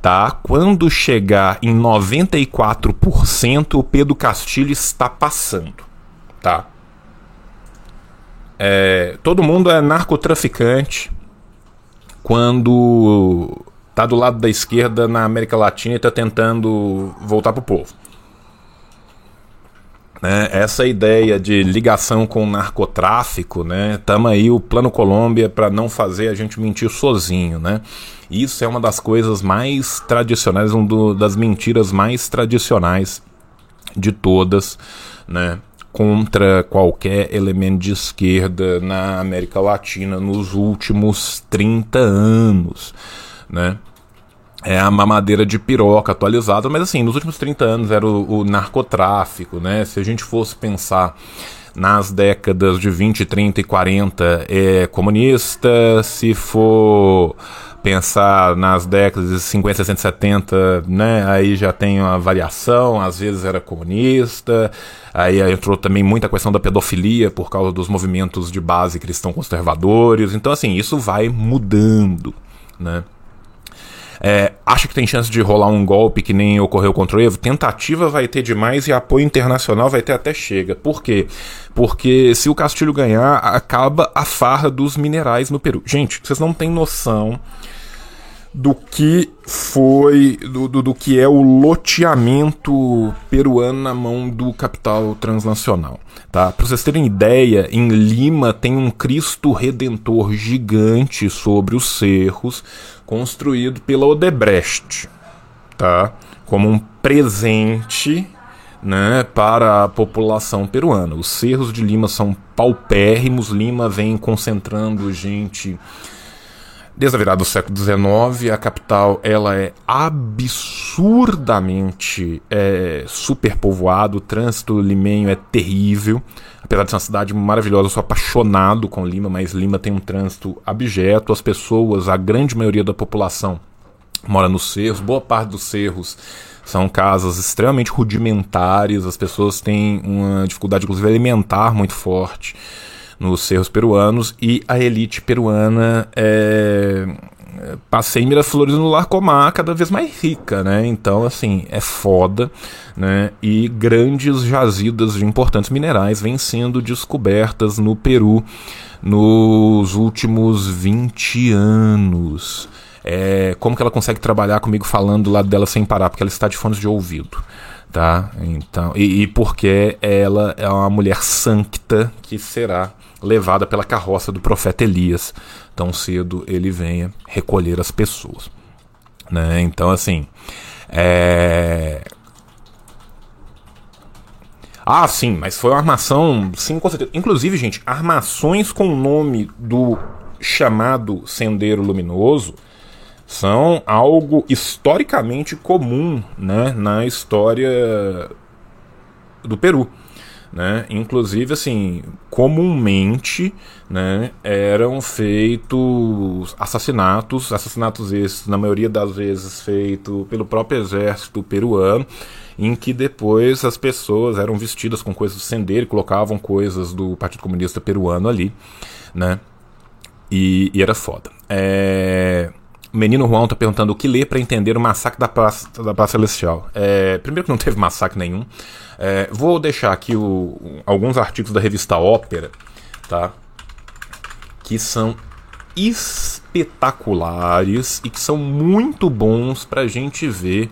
tá? Quando chegar em 94%, o Pedro Castilho está passando, tá? É, todo mundo é narcotraficante quando tá do lado da esquerda na América Latina e tá tentando voltar pro povo. Né, essa ideia de ligação com o narcotráfico, né, tamo aí o Plano Colômbia para não fazer a gente mentir sozinho, né? Isso é uma das coisas mais tradicionais, uma das mentiras mais tradicionais de todas, né? Contra qualquer elemento de esquerda na América Latina nos últimos 30 anos, né? É a mamadeira de piroca atualizada, mas assim, nos últimos 30 anos era o, o, narcotráfico, né? Se a gente fosse pensar nas décadas de 20, 30 e 40 é comunista, se for pensar nas décadas de 50, 60, 70, né, aí já tem uma variação, às vezes era comunista, aí entrou também muita questão da pedofilia por causa dos movimentos de base cristão conservadores, então assim, isso vai mudando, né. É, acha que tem chance de rolar um golpe que nem ocorreu contra o Evo? Tentativa vai ter demais e apoio internacional vai ter até chega. Por quê? Porque se o Castilho ganhar, acaba a farra dos minerais no Peru. Gente, vocês não têm noção do que foi, do, do, do, que é o loteamento peruano na mão do capital transnacional. Tá? Para vocês terem ideia, em Lima tem um Cristo Redentor gigante sobre os cerros, construído pela Odebrecht, tá? como um presente né, para a população peruana. Os cerros de Lima são paupérrimos, Lima vem concentrando gente Desde a virada do século XIX, a capital ela é absurdamente é, superpovoada, o trânsito limenho é terrível. Apesar de ser uma cidade maravilhosa, eu sou apaixonado com Lima, mas Lima tem um trânsito abjeto. As pessoas, a grande maioria da população, mora nos cerros, boa parte dos cerros são casas extremamente rudimentares, as pessoas têm uma dificuldade, inclusive, alimentar muito forte nos cerros peruanos e a elite peruana é, passei Miraflores no Larcomar cada vez mais rica, né? Então, assim, é foda, né? E grandes jazidas de importantes minerais vêm sendo descobertas no Peru nos últimos 20 anos. É, como que ela consegue trabalhar comigo falando do lado dela sem parar? Porque ela está de fones de ouvido tá? Então, e, e, porque ela é uma mulher santa que será levada pela carroça do profeta Elias. Tão cedo ele venha recolher as pessoas. Né? Então, assim. É... Ah, sim, mas foi uma armação, sim, com certeza. Inclusive, gente, armações com o nome do chamado Sendeiro Luminoso são algo historicamente comum né, na história do Peru. Né? Inclusive, assim, comumente né, eram feitos assassinatos, assassinatos esses, na maioria das vezes, feitos pelo próprio exército peruano, em que depois as pessoas eram vestidas com coisas do sendeiro, colocavam coisas do Partido Comunista Peruano ali, né? E, e era foda. É... Menino Juan tá perguntando o que ler para entender o massacre da Praça, da Praça Celestial. É, primeiro que não teve massacre nenhum. É, vou deixar aqui o, alguns artigos da revista Ópera, tá? Que são espetaculares e que são muito bons para a gente ver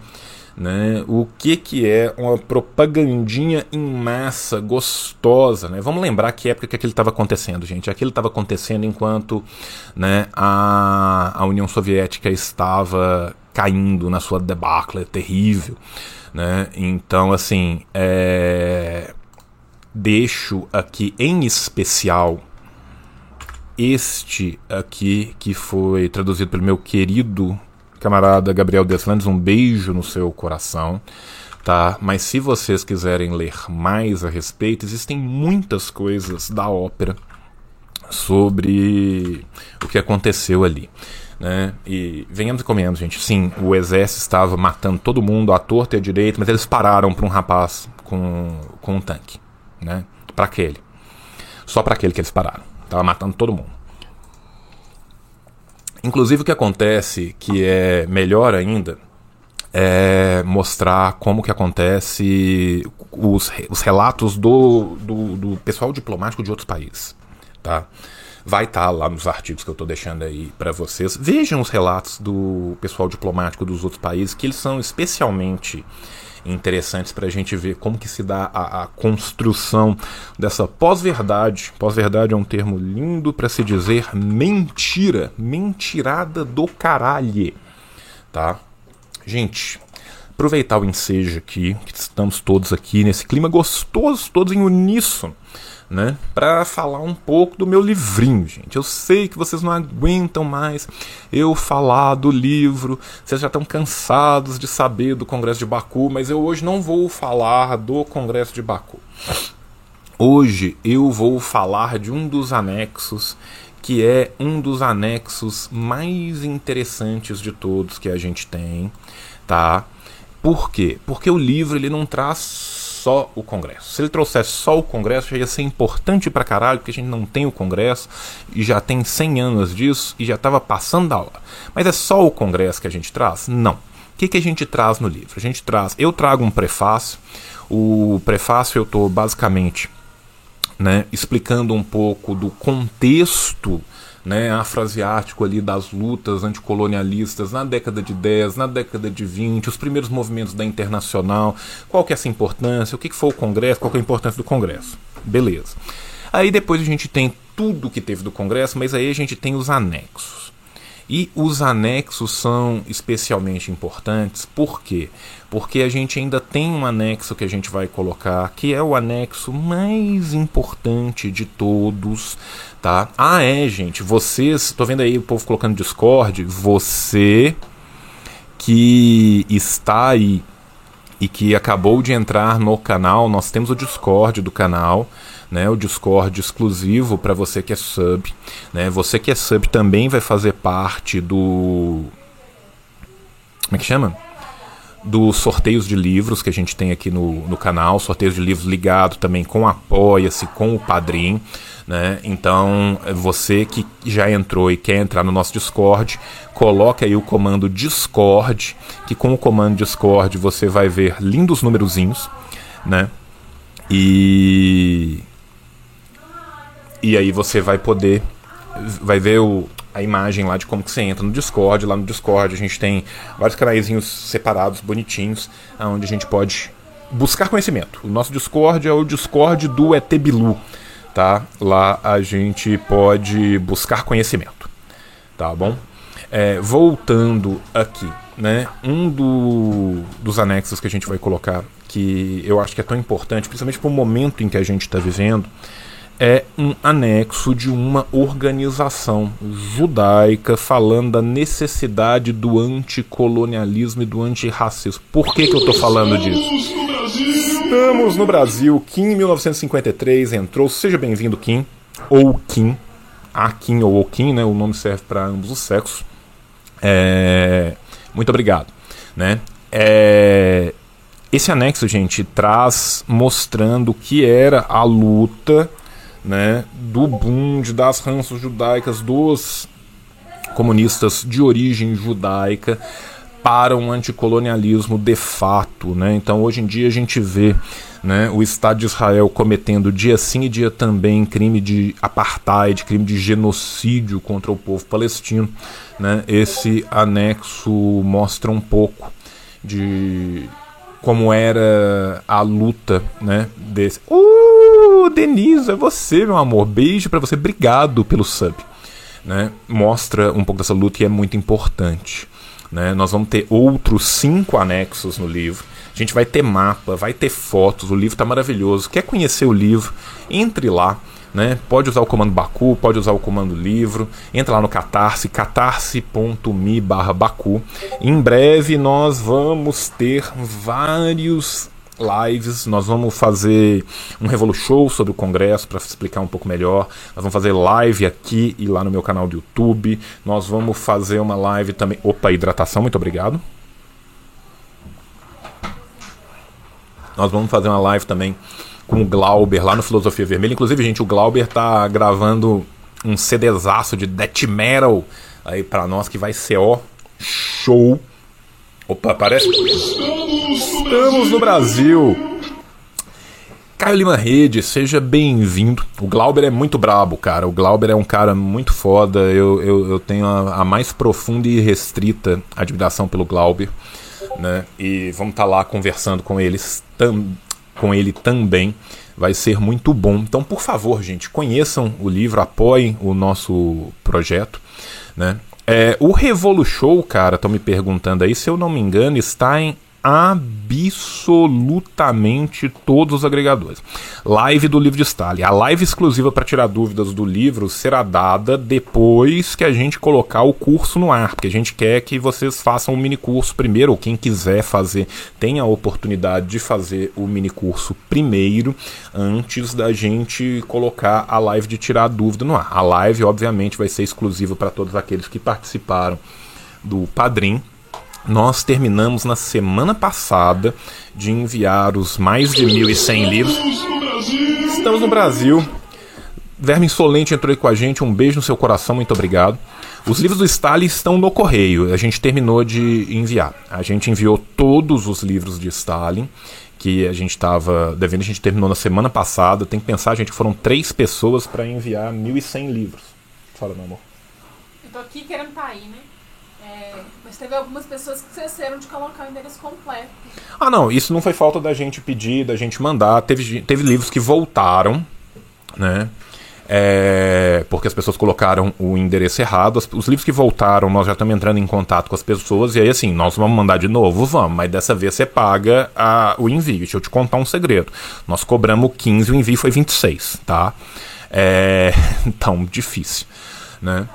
né? O que, que é uma propagandinha em massa gostosa, né? Vamos lembrar que época que aquilo estava acontecendo, gente. Aquilo estava acontecendo enquanto né, a, a União Soviética estava caindo na sua debacle terrível, né? Então, assim, é... deixo aqui em especial este aqui que foi traduzido pelo meu querido camarada Gabriel Deslandes, um beijo no seu coração. Tá? Mas se vocês quiserem ler mais a respeito, existem muitas coisas da ópera sobre o que aconteceu ali. Né? E venhamos e comemos, gente. Sim, o exército estava matando todo mundo à torta e à direita, mas eles pararam para um rapaz com, com um tanque. Né? Para aquele. Só para aquele que eles pararam. Tava matando todo mundo. Inclusive o que acontece, que é melhor ainda, é mostrar como que acontece os, os relatos do, do, do pessoal diplomático de outros países, tá? vai estar tá lá nos artigos que eu estou deixando aí para vocês. Vejam os relatos do pessoal diplomático dos outros países, que eles são especialmente interessantes para a gente ver como que se dá a, a construção dessa pós-verdade. Pós-verdade é um termo lindo para se dizer mentira, mentirada do caralho, tá? Gente, aproveitar o ensejo aqui, que estamos todos aqui nesse clima gostoso, todos em uníssono né? Para falar um pouco do meu livrinho, gente. Eu sei que vocês não aguentam mais eu falar do livro, vocês já estão cansados de saber do Congresso de Baku, mas eu hoje não vou falar do Congresso de Baku. Hoje eu vou falar de um dos anexos que é um dos anexos mais interessantes de todos que a gente tem, tá? Por quê? Porque o livro ele não traz só o Congresso. Se ele trouxesse só o Congresso, já ia ser importante pra caralho, porque a gente não tem o Congresso e já tem 100 anos disso e já estava passando da hora. Mas é só o Congresso que a gente traz? Não. O que, que a gente traz no livro? A gente traz. Eu trago um prefácio. O prefácio eu estou basicamente né, explicando um pouco do contexto né, afroasiático ali das lutas anticolonialistas na década de 10, na década de 20, os primeiros movimentos da Internacional, qual que é essa importância, o que, que foi o Congresso, qual que é a importância do Congresso. Beleza. Aí depois a gente tem tudo que teve do Congresso, mas aí a gente tem os anexos. E os anexos são especialmente importantes, por quê? Porque a gente ainda tem um anexo que a gente vai colocar, que é o anexo mais importante de todos, tá? Ah, é, gente, vocês, tô vendo aí o povo colocando Discord, você que está aí e que acabou de entrar no canal, nós temos o Discord do canal, né, o Discord exclusivo para você que é sub, né? Você que é sub também vai fazer parte do como é que chama? Dos sorteios de livros que a gente tem aqui no, no canal, sorteios de livros ligado também com Apoia-se, com o Padrim. Né? Então, você que já entrou e quer entrar no nosso Discord, coloque aí o comando Discord, que com o comando Discord você vai ver lindos numerozinhos, né? E e aí você vai poder vai ver o, a imagem lá de como que você entra no Discord. Lá no Discord a gente tem vários canaizinhos separados, bonitinhos, onde a gente pode buscar conhecimento. O nosso Discord é o Discord do ET Bilu, tá? Lá a gente pode buscar conhecimento, tá bom? É, voltando aqui, né? Um do, dos anexos que a gente vai colocar, que eu acho que é tão importante, principalmente para o momento em que a gente está vivendo, é um anexo de uma organização judaica falando da necessidade do anticolonialismo e do antirracismo. Por que, que eu estou falando disso? Estamos no Brasil. Kim, em 1953, entrou. Seja bem-vindo, Kim. Ou Kim. A Kim ou o Kim, né? O nome serve para ambos os sexos. É... Muito obrigado. Né? É... Esse anexo, gente, traz mostrando que era a luta né, do Bund, das ranças judaicas, dos comunistas de origem judaica para um anticolonialismo de fato. Né? Então, hoje em dia, a gente vê né, o Estado de Israel cometendo dia sim e dia também crime de apartheid, crime de genocídio contra o povo palestino. Né? Esse anexo mostra um pouco de como era a luta né, desse. Uh! Denise, é você, meu amor. Beijo para você. Obrigado pelo sub. Né? Mostra um pouco dessa luta que é muito importante. Né? Nós vamos ter outros cinco anexos no livro. A gente vai ter mapa, vai ter fotos. O livro está maravilhoso. Quer conhecer o livro? Entre lá. Né? Pode usar o comando Baku, pode usar o comando livro. Entra lá no Catarse, catarse.me barra Baku. Em breve nós vamos ter vários lives, nós vamos fazer um Revolu Show sobre o Congresso para explicar um pouco melhor. Nós vamos fazer live aqui e lá no meu canal do YouTube. Nós vamos fazer uma live também. Opa, hidratação, muito obrigado. Nós vamos fazer uma live também com o Glauber lá no Filosofia Vermelha. Inclusive, gente, o Glauber tá gravando um CDzaço de death metal aí para nós que vai ser ó show Opa, parece. Estamos no Brasil! Caio Lima Rede, seja bem-vindo. O Glauber é muito brabo, cara. O Glauber é um cara muito foda. Eu, eu, eu tenho a, a, mais profunda e restrita admiração pelo Glauber. Né? E vamos estar tá lá conversando com eles tam, com ele também. Vai ser muito bom. Então, por favor, gente, conheçam o livro, apoiem o nosso projeto. Né? É, o Revolu Show, cara, estão me perguntando aí, se eu não me engano, está em absolutamente todos os agregadores. Live do livro de Stalin. A live exclusiva para tirar dúvidas do livro será dada depois que a gente colocar o curso no ar, porque a gente quer que vocês façam o um mini curso primeiro, ou quem quiser fazer tenha a oportunidade de fazer o mini curso primeiro, antes da gente colocar a live de tirar dúvida no ar. A live, obviamente, vai ser exclusiva para todos aqueles que participaram do Padrim nós terminamos na semana passada de enviar os mais de 1.100 livros. Estamos no Brasil. Verme Insolente entrou aí com a gente. Um beijo no seu coração, muito obrigado. Os livros do Stalin estão no correio. A gente terminou de enviar. A gente enviou todos os livros de Stalin que a gente estava devendo. A gente terminou na semana passada. Tem que pensar, gente, que foram três pessoas para enviar 1.100 livros. Fala, meu amor.
Eu tô aqui querendo tá aí, né? É, mas teve algumas pessoas que esqueceram de colocar o endereço completo.
Ah, não, isso não foi falta da gente pedir, da gente mandar. Teve, teve livros que voltaram, né? É, porque as pessoas colocaram o endereço errado. Os, os, livros que voltaram, nós já estamos entrando em contato com as pessoas. E aí, assim, nós vamos mandar de novo? Vamos, mas dessa vez você paga a, o envio. Deixa eu te contar um segredo. Nós cobramos 15, o envio foi 26, tá? É, então, difícil, né?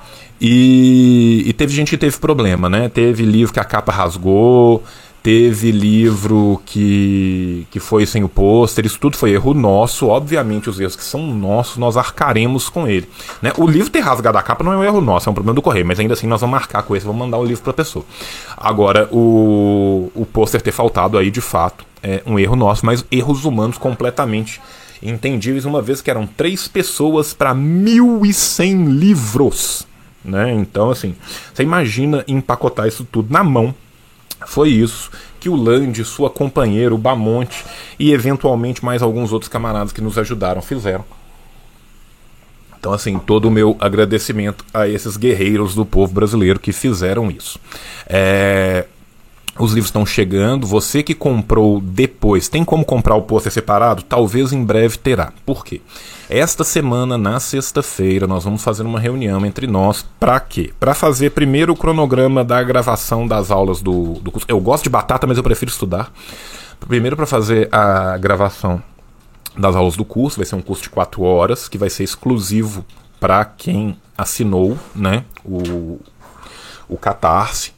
E, e, teve gente que teve problema, né? Teve livro que a capa rasgou, teve livro que, que foi sem o pôster, isso tudo foi erro nosso. Obviamente, os erros que são nossos, nós arcaremos com ele. Né? O livro ter rasgado a capa não é um erro nosso, é um problema do correio, mas ainda assim nós vamos marcar com esse, vamos mandar o livro para a pessoa. Agora, o, o pôster ter faltado aí, de fato, é um erro nosso, mas erros humanos completamente entendíveis, uma vez que eram três pessoas para 1.100 livros. Né? Então, assim, você imagina empacotar isso tudo na mão. Foi isso que o Land, sua companheira, o Bamonte e eventualmente mais alguns outros camaradas que nos ajudaram fizeram. Então, assim, todo o meu agradecimento a esses guerreiros do povo brasileiro que fizeram isso. É, os livros estão chegando. Você que comprou depois, tem como comprar o pôster separado? Talvez em breve terá. Por quê? Esta semana, na sexta-feira, nós vamos fazer uma reunião entre nós. Para quê? Para fazer primeiro o cronograma da gravação das aulas do, do curso. Eu gosto de batata, mas eu prefiro estudar. Primeiro, para fazer a gravação das aulas do curso. Vai ser um curso de 4 horas, que vai ser exclusivo para quem assinou né, o, o Catarse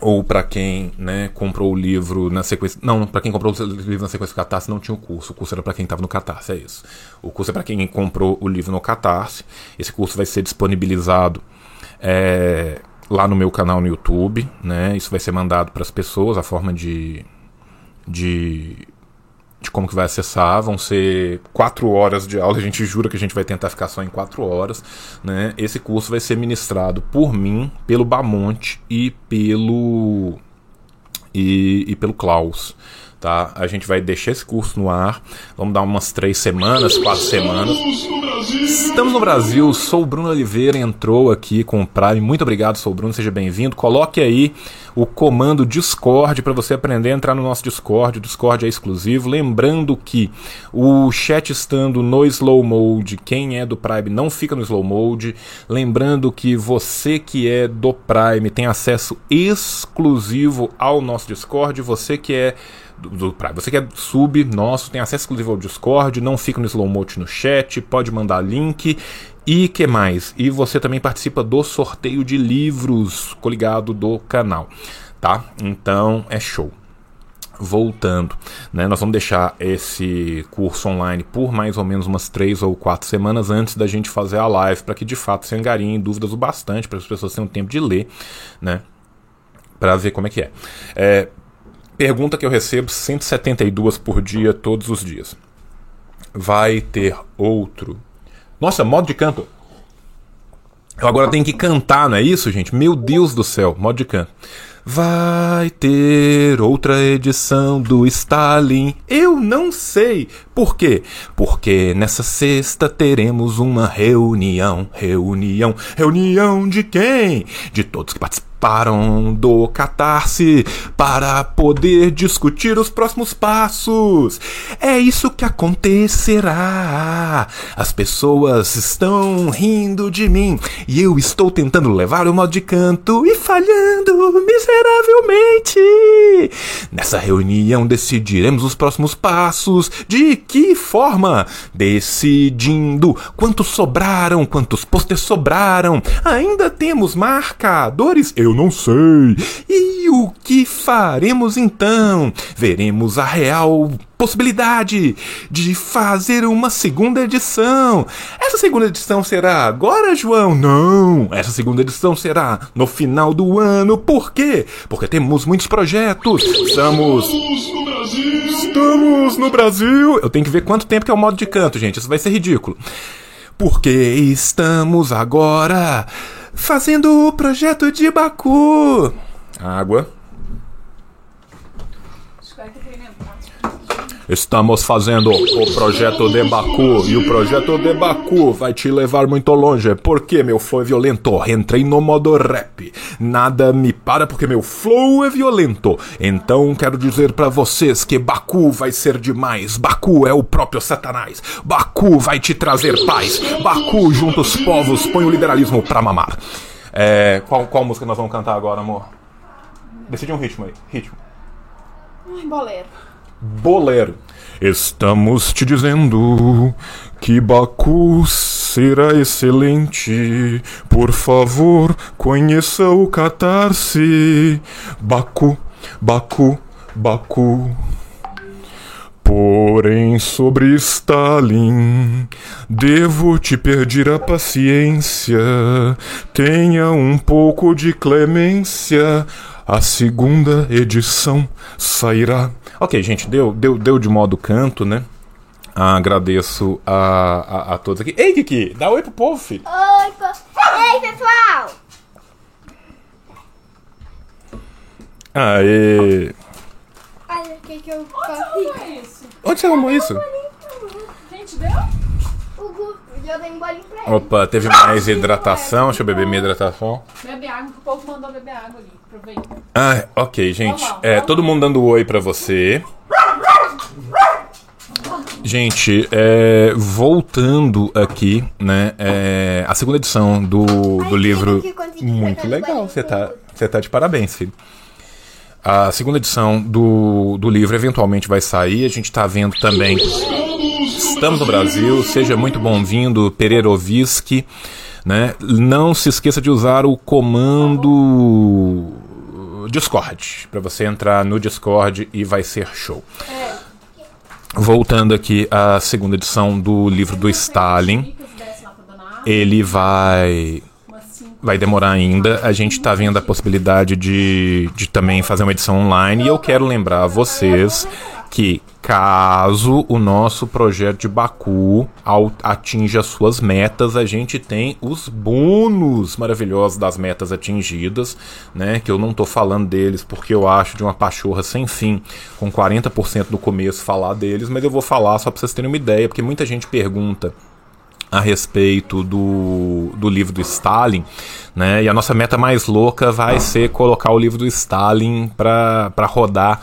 ou para quem né, comprou o livro na sequência. Não, para quem comprou o livro na sequência do Catarse não tinha o curso. O curso era para quem estava no Catarse, é isso. O curso é para quem comprou o livro no Catarse. Esse curso vai ser disponibilizado é, lá no meu canal no YouTube. Né? Isso vai ser mandado para as pessoas, a forma de, de de como que vai acessar. Vão ser quatro horas de aula. A gente jura que a gente vai tentar ficar só em quatro horas. Né? Esse curso vai ser ministrado por mim, pelo Bamonte e pelo e, e pelo Klaus. Tá? A gente vai deixar esse curso no ar. Vamos dar umas três semanas, quatro semanas. Estamos no Brasil. Sou o Bruno Oliveira, entrou aqui com o Prime. Muito obrigado, sou o Bruno, seja bem-vindo. Coloque aí o comando Discord para você aprender a entrar no nosso Discord. O Discord é exclusivo. Lembrando que o chat estando no slow mode, quem é do Prime não fica no slow mode. Lembrando que você que é do Prime tem acesso exclusivo ao nosso Discord. Você que é do, Prime. Você que é sub nosso, tem acesso exclusivo ao Discord, não fica no slow mode no chat, pode mandar link e que mais? E você também participa do sorteio de livros coligado do canal, tá? Então é show. Voltando, né, nós vamos deixar esse curso online por mais ou menos umas três ou quatro semanas antes da gente fazer a live, para que de fato se angariem dúvidas o bastante, para as pessoas tenham tempo de ler, né, para ver como é que é. é. Pergunta que eu recebo 172 por dia, todos os dias. Vai ter outro nossa, modo de canto. Eu agora tenho que cantar, não é isso, gente? Meu Deus do céu, modo de canto. Vai ter outra edição do Stalin? Eu não sei. Por quê? Porque nessa sexta teremos uma reunião. Reunião. Reunião de quem? De todos que participaram participaram do Catarse para poder discutir os próximos passos. É isso que acontecerá. As pessoas estão rindo de mim e eu estou tentando levar o modo de canto e falhando miseravelmente. Nessa reunião decidiremos os próximos passos. De que forma? Decidindo quantos sobraram, quantos posters sobraram. Ainda temos marcadores. Eu não sei. E o que faremos então? Veremos a real possibilidade de fazer uma segunda edição. Essa segunda edição será agora, João? Não. Essa segunda edição será no final do ano. Por quê? Porque temos muitos projetos. Estamos. Estamos no Brasil. Eu tenho que ver quanto tempo que é o modo de canto, gente. Isso vai ser ridículo. Porque estamos agora fazendo o projeto de Baku. Água. Estamos fazendo o projeto de Baku e o projeto de Baku vai te levar muito longe. Porque meu flow é violento. Entrei no modo rap. Nada me para porque meu flow é violento. Então quero dizer para vocês que Baku vai ser demais. Baku é o próprio Satanás. Baku vai te trazer paz. Baku junto os povos põe o liberalismo pra mamar. É, qual, qual música nós vamos cantar agora, amor? Decide um ritmo aí. Ritmo.
Ai, bolero.
Bolero. Estamos te dizendo que Baku será excelente. Por favor, conheça o Catarse. Baku, Baku, Baku. Porém, sobre Stalin, devo te pedir a paciência. Tenha um pouco de clemência. A segunda edição sairá. Ok, gente, deu, deu, deu de modo canto, né? Agradeço a, a, a todos aqui. Ei, Kiki, dá oi pro povo, filho.
Oi, po... Ei, pessoal!
Aê!
Olha o que, que eu
Onde você arrumou isso?
Onde você arrumou isso?
Quem te deu?
O Gu,
Opa, teve mais hidratação. Deixa eu beber minha hidratação.
Bebe água, que o povo mandou beber água ali. Aproveita.
Ah, ok, gente. É, todo mundo dando oi pra você. Gente, é, voltando aqui, né? é, a segunda edição do, do livro. Muito legal, você tá, você tá de parabéns, filho. A segunda edição do, do livro eventualmente vai sair. A gente tá vendo também. Estamos no Brasil, seja muito bem-vindo, Pereiroviski. Né? Não se esqueça de usar o comando Discord para você entrar no Discord e vai ser show. Voltando aqui à segunda edição do livro do Stalin, ele vai vai demorar ainda. A gente tá vendo a possibilidade de, de também fazer uma edição online. E eu quero lembrar a vocês que caso o nosso projeto de Baku atinja suas metas, a gente tem os bônus maravilhosos das metas atingidas, né? Que eu não tô falando deles porque eu acho de uma pachorra sem fim, com 40% no começo falar deles, mas eu vou falar só pra vocês terem uma ideia, porque muita gente pergunta a respeito do, do livro do Stalin, né? E a nossa meta mais louca vai ser colocar o livro do Stalin para rodar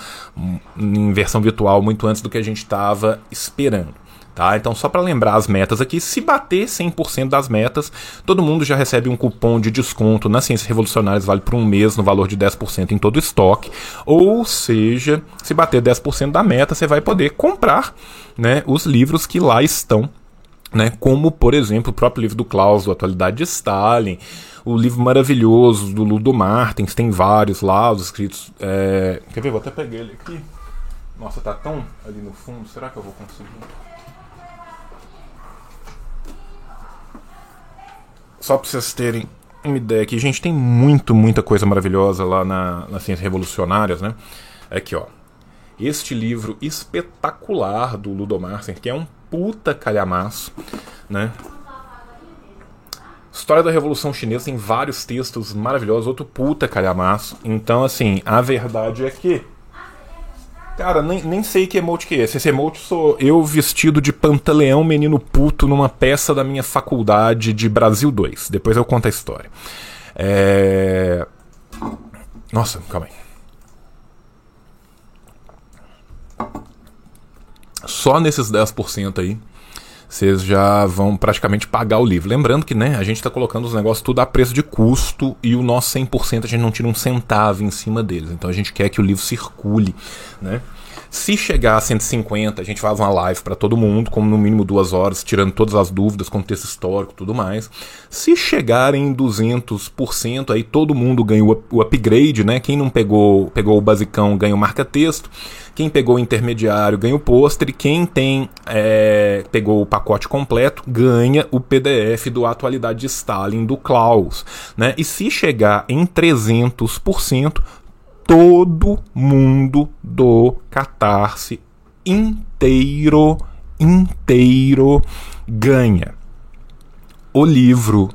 em versão virtual muito antes do que a gente estava esperando. Tá? Então, só para lembrar as metas aqui, se bater 100% das metas, todo mundo já recebe um cupom de desconto nas Ciências Revolucionárias, vale por um mês, no valor de 10% em todo o estoque. Ou seja, se bater 10% da meta, você vai poder comprar né, os livros que lá estão né, como, por exemplo, o próprio livro do Klaus, do Atualidade de Stalin, o livro maravilhoso do Ludo Martins, tem vários lá, os escritos. é, Quer ver? Vou até pegar ele aqui. Nossa, tá tão ali no fundo, será que eu vou conseguir? Só pra vocês terem uma ideia aqui, gente, tem muito, muita coisa maravilhosa lá na, nas Ciências Revolucionárias, né? Aqui, ó. Este livro espetacular do Ludo Martins, que é um puta calhamaço, né? História da Revolução Chinesa tem vários textos maravilhosos, outro puta calhamaço. Então, assim, a verdade é que. Cara, nem, nem sei que emote que é esse. Esse emote sou eu vestido de pantaleão menino puto numa peça da minha faculdade de Brasil 2. Depois eu conto a história. É. Nossa, calma aí. Só nesses 10% aí vocês já vão praticamente pagar o livro. Lembrando que né, a gente está colocando os negócios tudo a preço de custo e o nosso 100% a gente não tira um centavo em cima deles. Então a gente quer que o livro circule. Né? Se chegar a 150, a gente faz uma live para todo mundo, como no mínimo duas horas, tirando todas as dúvidas, contexto histórico tudo mais. Se chegar em 200%, aí todo mundo ganha o upgrade, né? Quem não pegou, pegou o basicão ganha o marca-texto. Quem pegou o intermediário ganha o pôster quem tem é, pegou o pacote completo ganha o PDF do Atualidade de Stalin do Klaus. Né? E se chegar em 300%, todo mundo do Catarse inteiro, inteiro ganha. O livro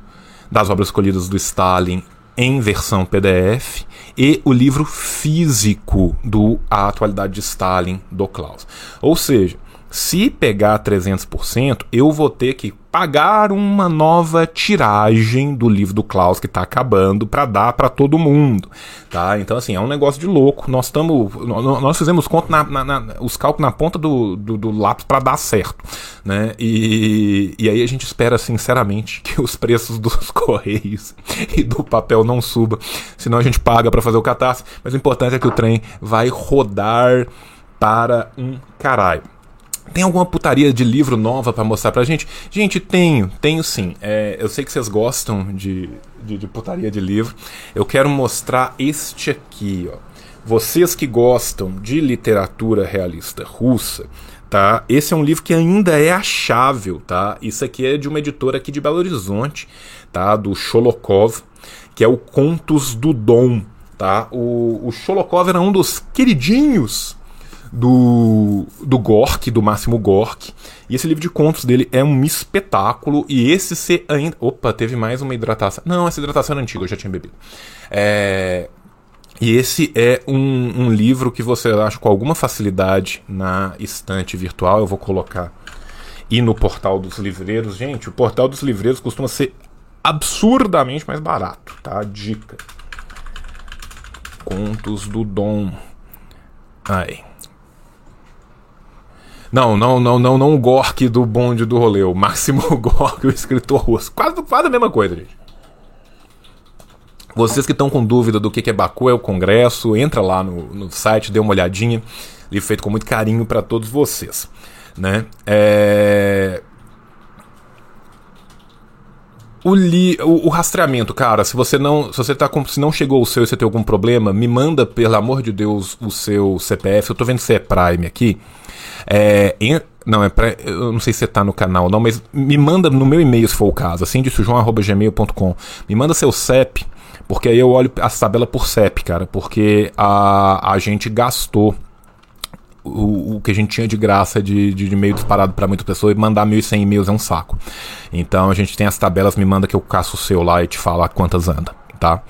das obras escolhidas do Stalin em versão PDF e o livro físico do A Atualidade de Stalin do Klaus. Ou seja, se pegar 300%, eu vou ter que pagar uma nova tiragem do livro do Klaus que está acabando para dar para todo mundo, tá? Então assim é um negócio de louco. Nós estamos, nós fizemos conta na, na, na, os cálculos na ponta do, do, do lápis para dar certo, né? E, e aí a gente espera sinceramente que os preços dos correios e do papel não suba, senão a gente paga para fazer o catarse. Mas o importante é que o trem vai rodar para um caralho. Tem alguma putaria de livro nova para mostrar pra gente? Gente, tenho, tenho sim. É, eu sei que vocês gostam de, de, de, putaria de livro. Eu quero mostrar este aqui, ó. Vocês que gostam de literatura realista russa, tá? Esse é um livro que ainda é achável, tá? Isso aqui é de uma editora aqui de Belo Horizonte, tá? Do Sholokov, que é o Contos do Dom, tá? O, o Sholokov era um dos queridinhos do, do Gork, do Máximo Gork. E esse livro de contos dele é um espetáculo. E esse se ainda. Opa, teve mais uma hidratação. Não, essa hidratação era antiga, eu já tinha bebido. É. E esse é um, um livro que você acha com alguma facilidade na estante virtual. Eu vou colocar e no portal dos livreiros. Gente, o portal dos livreiros costuma ser absurdamente mais barato, tá? Dica. Contos do Dom. Aí. Não, não, não, não, não o Gork do bonde do rolê, o Máximo Gork, o escritor russo. Quase, quase a mesma coisa, gente. Vocês que estão com dúvida do que é Baku, é o congresso, entra lá no, no site, dê uma olhadinha. Livro feito com muito carinho para todos vocês. Né? É... O, li, o, o, rastreamento, cara, se você não, se você tá com, se não chegou o seu e você tem algum problema, me manda pelo amor de Deus o seu CPF. Eu tô vendo se é Prime aqui. É, em, não, é pra, eu não sei se você tá no canal não, mas me manda no meu e-mail se for o caso, assim de sujão.gmail.com. Me manda seu CEP, porque aí eu olho a tabela por CEP, cara, porque a, a gente gastou o, o, que a gente tinha de graça de, de, de e-mail disparado para muitas pessoas e mandar 1.100 e-mails é um saco. Então a gente tem as tabelas, me manda que eu caço o seu lá e te falo quantas anda, tá?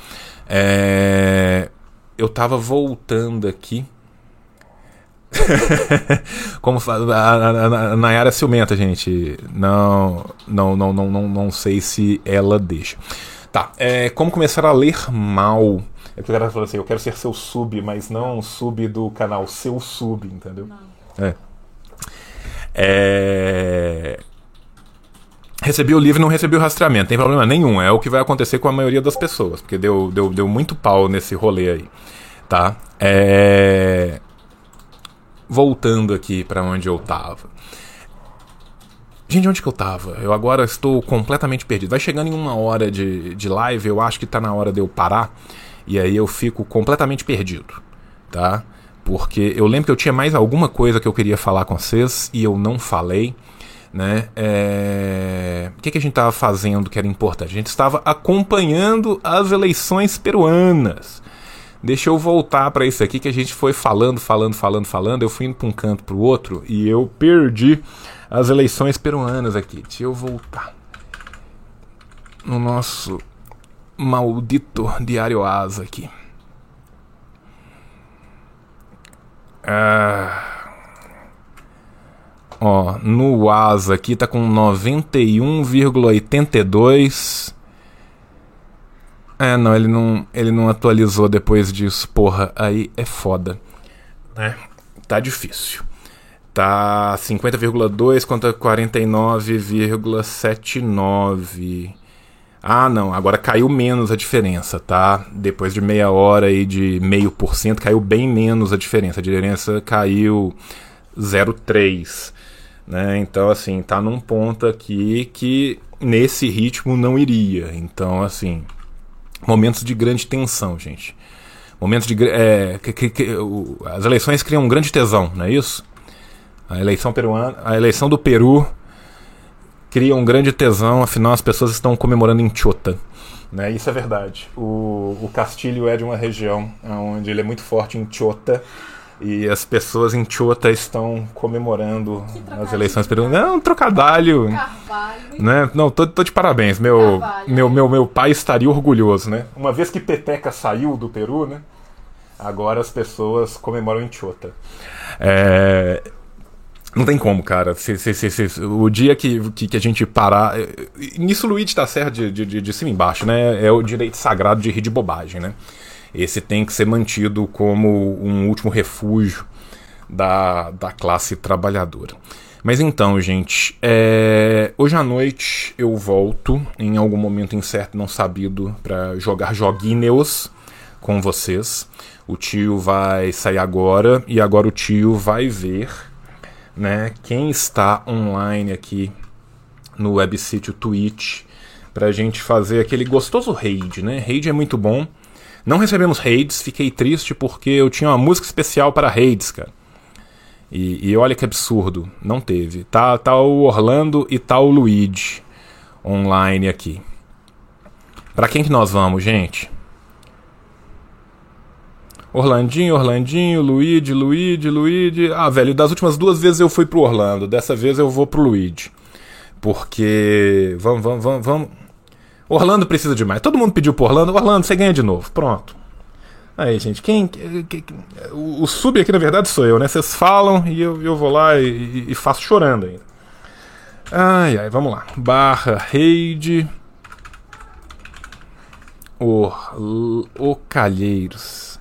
É... Eu tava voltando aqui. Como a, a, a Nayara é ciumenta, gente. Não, não, não, não, não, não sei se ela deixa. Tá, é, como começar a ler mal? É que o cara falou assim: eu quero ser seu sub, mas não sub do canal, seu sub, entendeu? É. é... Recebi o livro e não recebi o rastreamento, tem problema nenhum. É o que vai acontecer com a maioria das pessoas, porque deu, deu, deu muito pau nesse rolê aí. Tá? É voltando aqui para onde eu tava. Gente, onde que eu tava? Eu agora estou completamente perdido. Vai chegando em uma hora de, de live, eu acho que tá na hora de eu parar. E aí eu fico completamente perdido, tá? Porque eu lembro que eu tinha mais alguma coisa que eu queria falar com vocês e eu não falei, né? É... O que, que a gente estava fazendo que era importante? A gente estava acompanhando as eleições peruanas. Deixa eu voltar para isso aqui que a gente foi falando, falando, falando, falando. Eu fui indo para um canto para o outro e eu perdi as eleições peruanas aqui. Deixa eu voltar. no nosso maldito diário asa aqui. Ah, ó, no asa aqui tá com 91,82. É, não, ele não, ele não atualizou depois disso. Porra, aí é foda. Né? Tá difícil. Tá 50,2 contra 49,79. Ah, não, agora caiu menos a diferença, tá? Depois de meia hora aí de meio por cento, caiu bem menos a diferença. A diferença caiu 0,3. Né? Então, assim, tá num ponto aqui que nesse ritmo não iria. Então, assim, momentos de grande tensão, gente. Momentos de. É, que, que, que, o, as eleições criam um grande tesão, não é isso? A eleição peruana, a eleição do Peru cria um grande tesão, afinal as pessoas estão comemorando em Chota. Né? Isso é verdade. O, o Castilho é de uma região onde ele é muito forte em Chota. E as pessoas em Chota estão comemorando as eleições peruanas. Não, um trocadilho.
Carvalho.
Né? Não, tô, tô de parabéns. Meu, meu, meu, meu pai estaria orgulhoso, né? Uma vez que Peteca saiu do Peru, né? Agora as pessoas comemoram em Chota. É, não tem como, cara. Se, se, se, o dia que, que, que, a gente parar. Nisso o Luigi tá certo de, de, de cima e embaixo, né? É o direito sagrado de rir de bobagem, né? Esse tem que ser mantido como um último refúgio da, da classe trabalhadora. Mas então, gente, é... hoje à noite eu volto em algum momento incerto, não sabido, para jogar joguinhos com vocês. O tio vai sair agora e agora o tio vai ver, né, quem está online aqui no website Twitch pra gente fazer aquele gostoso raid, né? Raid é muito bom. Não recebemos raids, fiquei triste porque eu tinha uma música especial para raids, cara. E, e, olha que absurdo, não teve. Tá, tá o Orlando e tá o Luigi online aqui. Para quem que nós vamos, gente? Orlandinho, Orlandinho, Luigi, Luigi, Luigi. Ah, velho, das últimas duas vezes eu fui pro Orlando, dessa vez eu vou pro Luigi. Porque. Vamos, vamos, vamos, vamos. Orlando precisa de mais. Todo mundo pediu pro Orlando. Orlando, você ganha de novo. Pronto. Aí, gente, quem. quem, quem o, o, sub aqui, na verdade, sou eu, né? Vocês falam e eu, eu vou lá e, e, faço chorando ainda. Ai, ai, vamos lá. Barra raid. O, o Calheiros.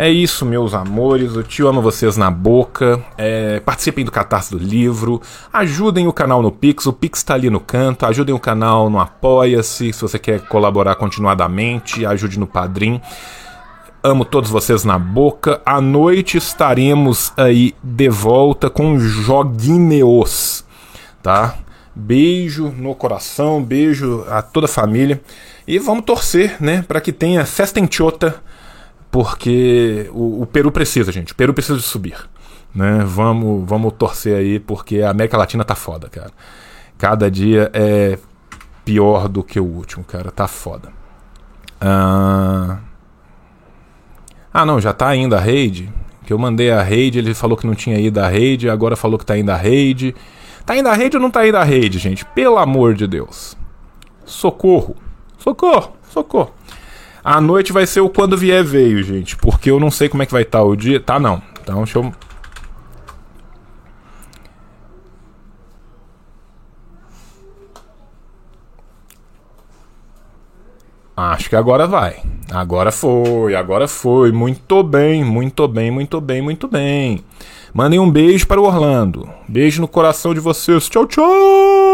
É isso, meus amores. O tio ama vocês na boca. É, participem do catarse do livro. Ajudem o canal no Pix. O Pix está ali no canto. Ajudem o canal no Apoia-se. Se você quer colaborar continuadamente, ajude no Padrim. Amo todos vocês na boca. À noite estaremos aí de volta com joguinhos, tá? Beijo no coração, beijo a toda a família. E vamos torcer, né, para que tenha festa em Chota porque o, o, Peru precisa, gente. O Peru precisa de subir. Né? Vamos, vamos torcer aí, porque a América Latina tá foda, cara. Cada dia é pior do que o último, cara. Tá foda. Ah, ah não, já tá indo a raid. Que eu mandei a raid, ele falou que não tinha ido a raid, agora falou que tá indo a raid. Tá indo a raid ou não tá indo a raid, gente? Pelo amor de Deus. Socorro. Socorro, socorro. A noite vai ser o quando vier veio, gente. Porque eu não sei como é que vai estar tá o dia. Tá, não. Então, deixa eu. Acho que agora vai. Agora foi, agora foi. Muito bem, muito bem, muito bem, muito bem. Mandem um beijo para o Orlando. Beijo no coração de vocês. Tchau, tchau!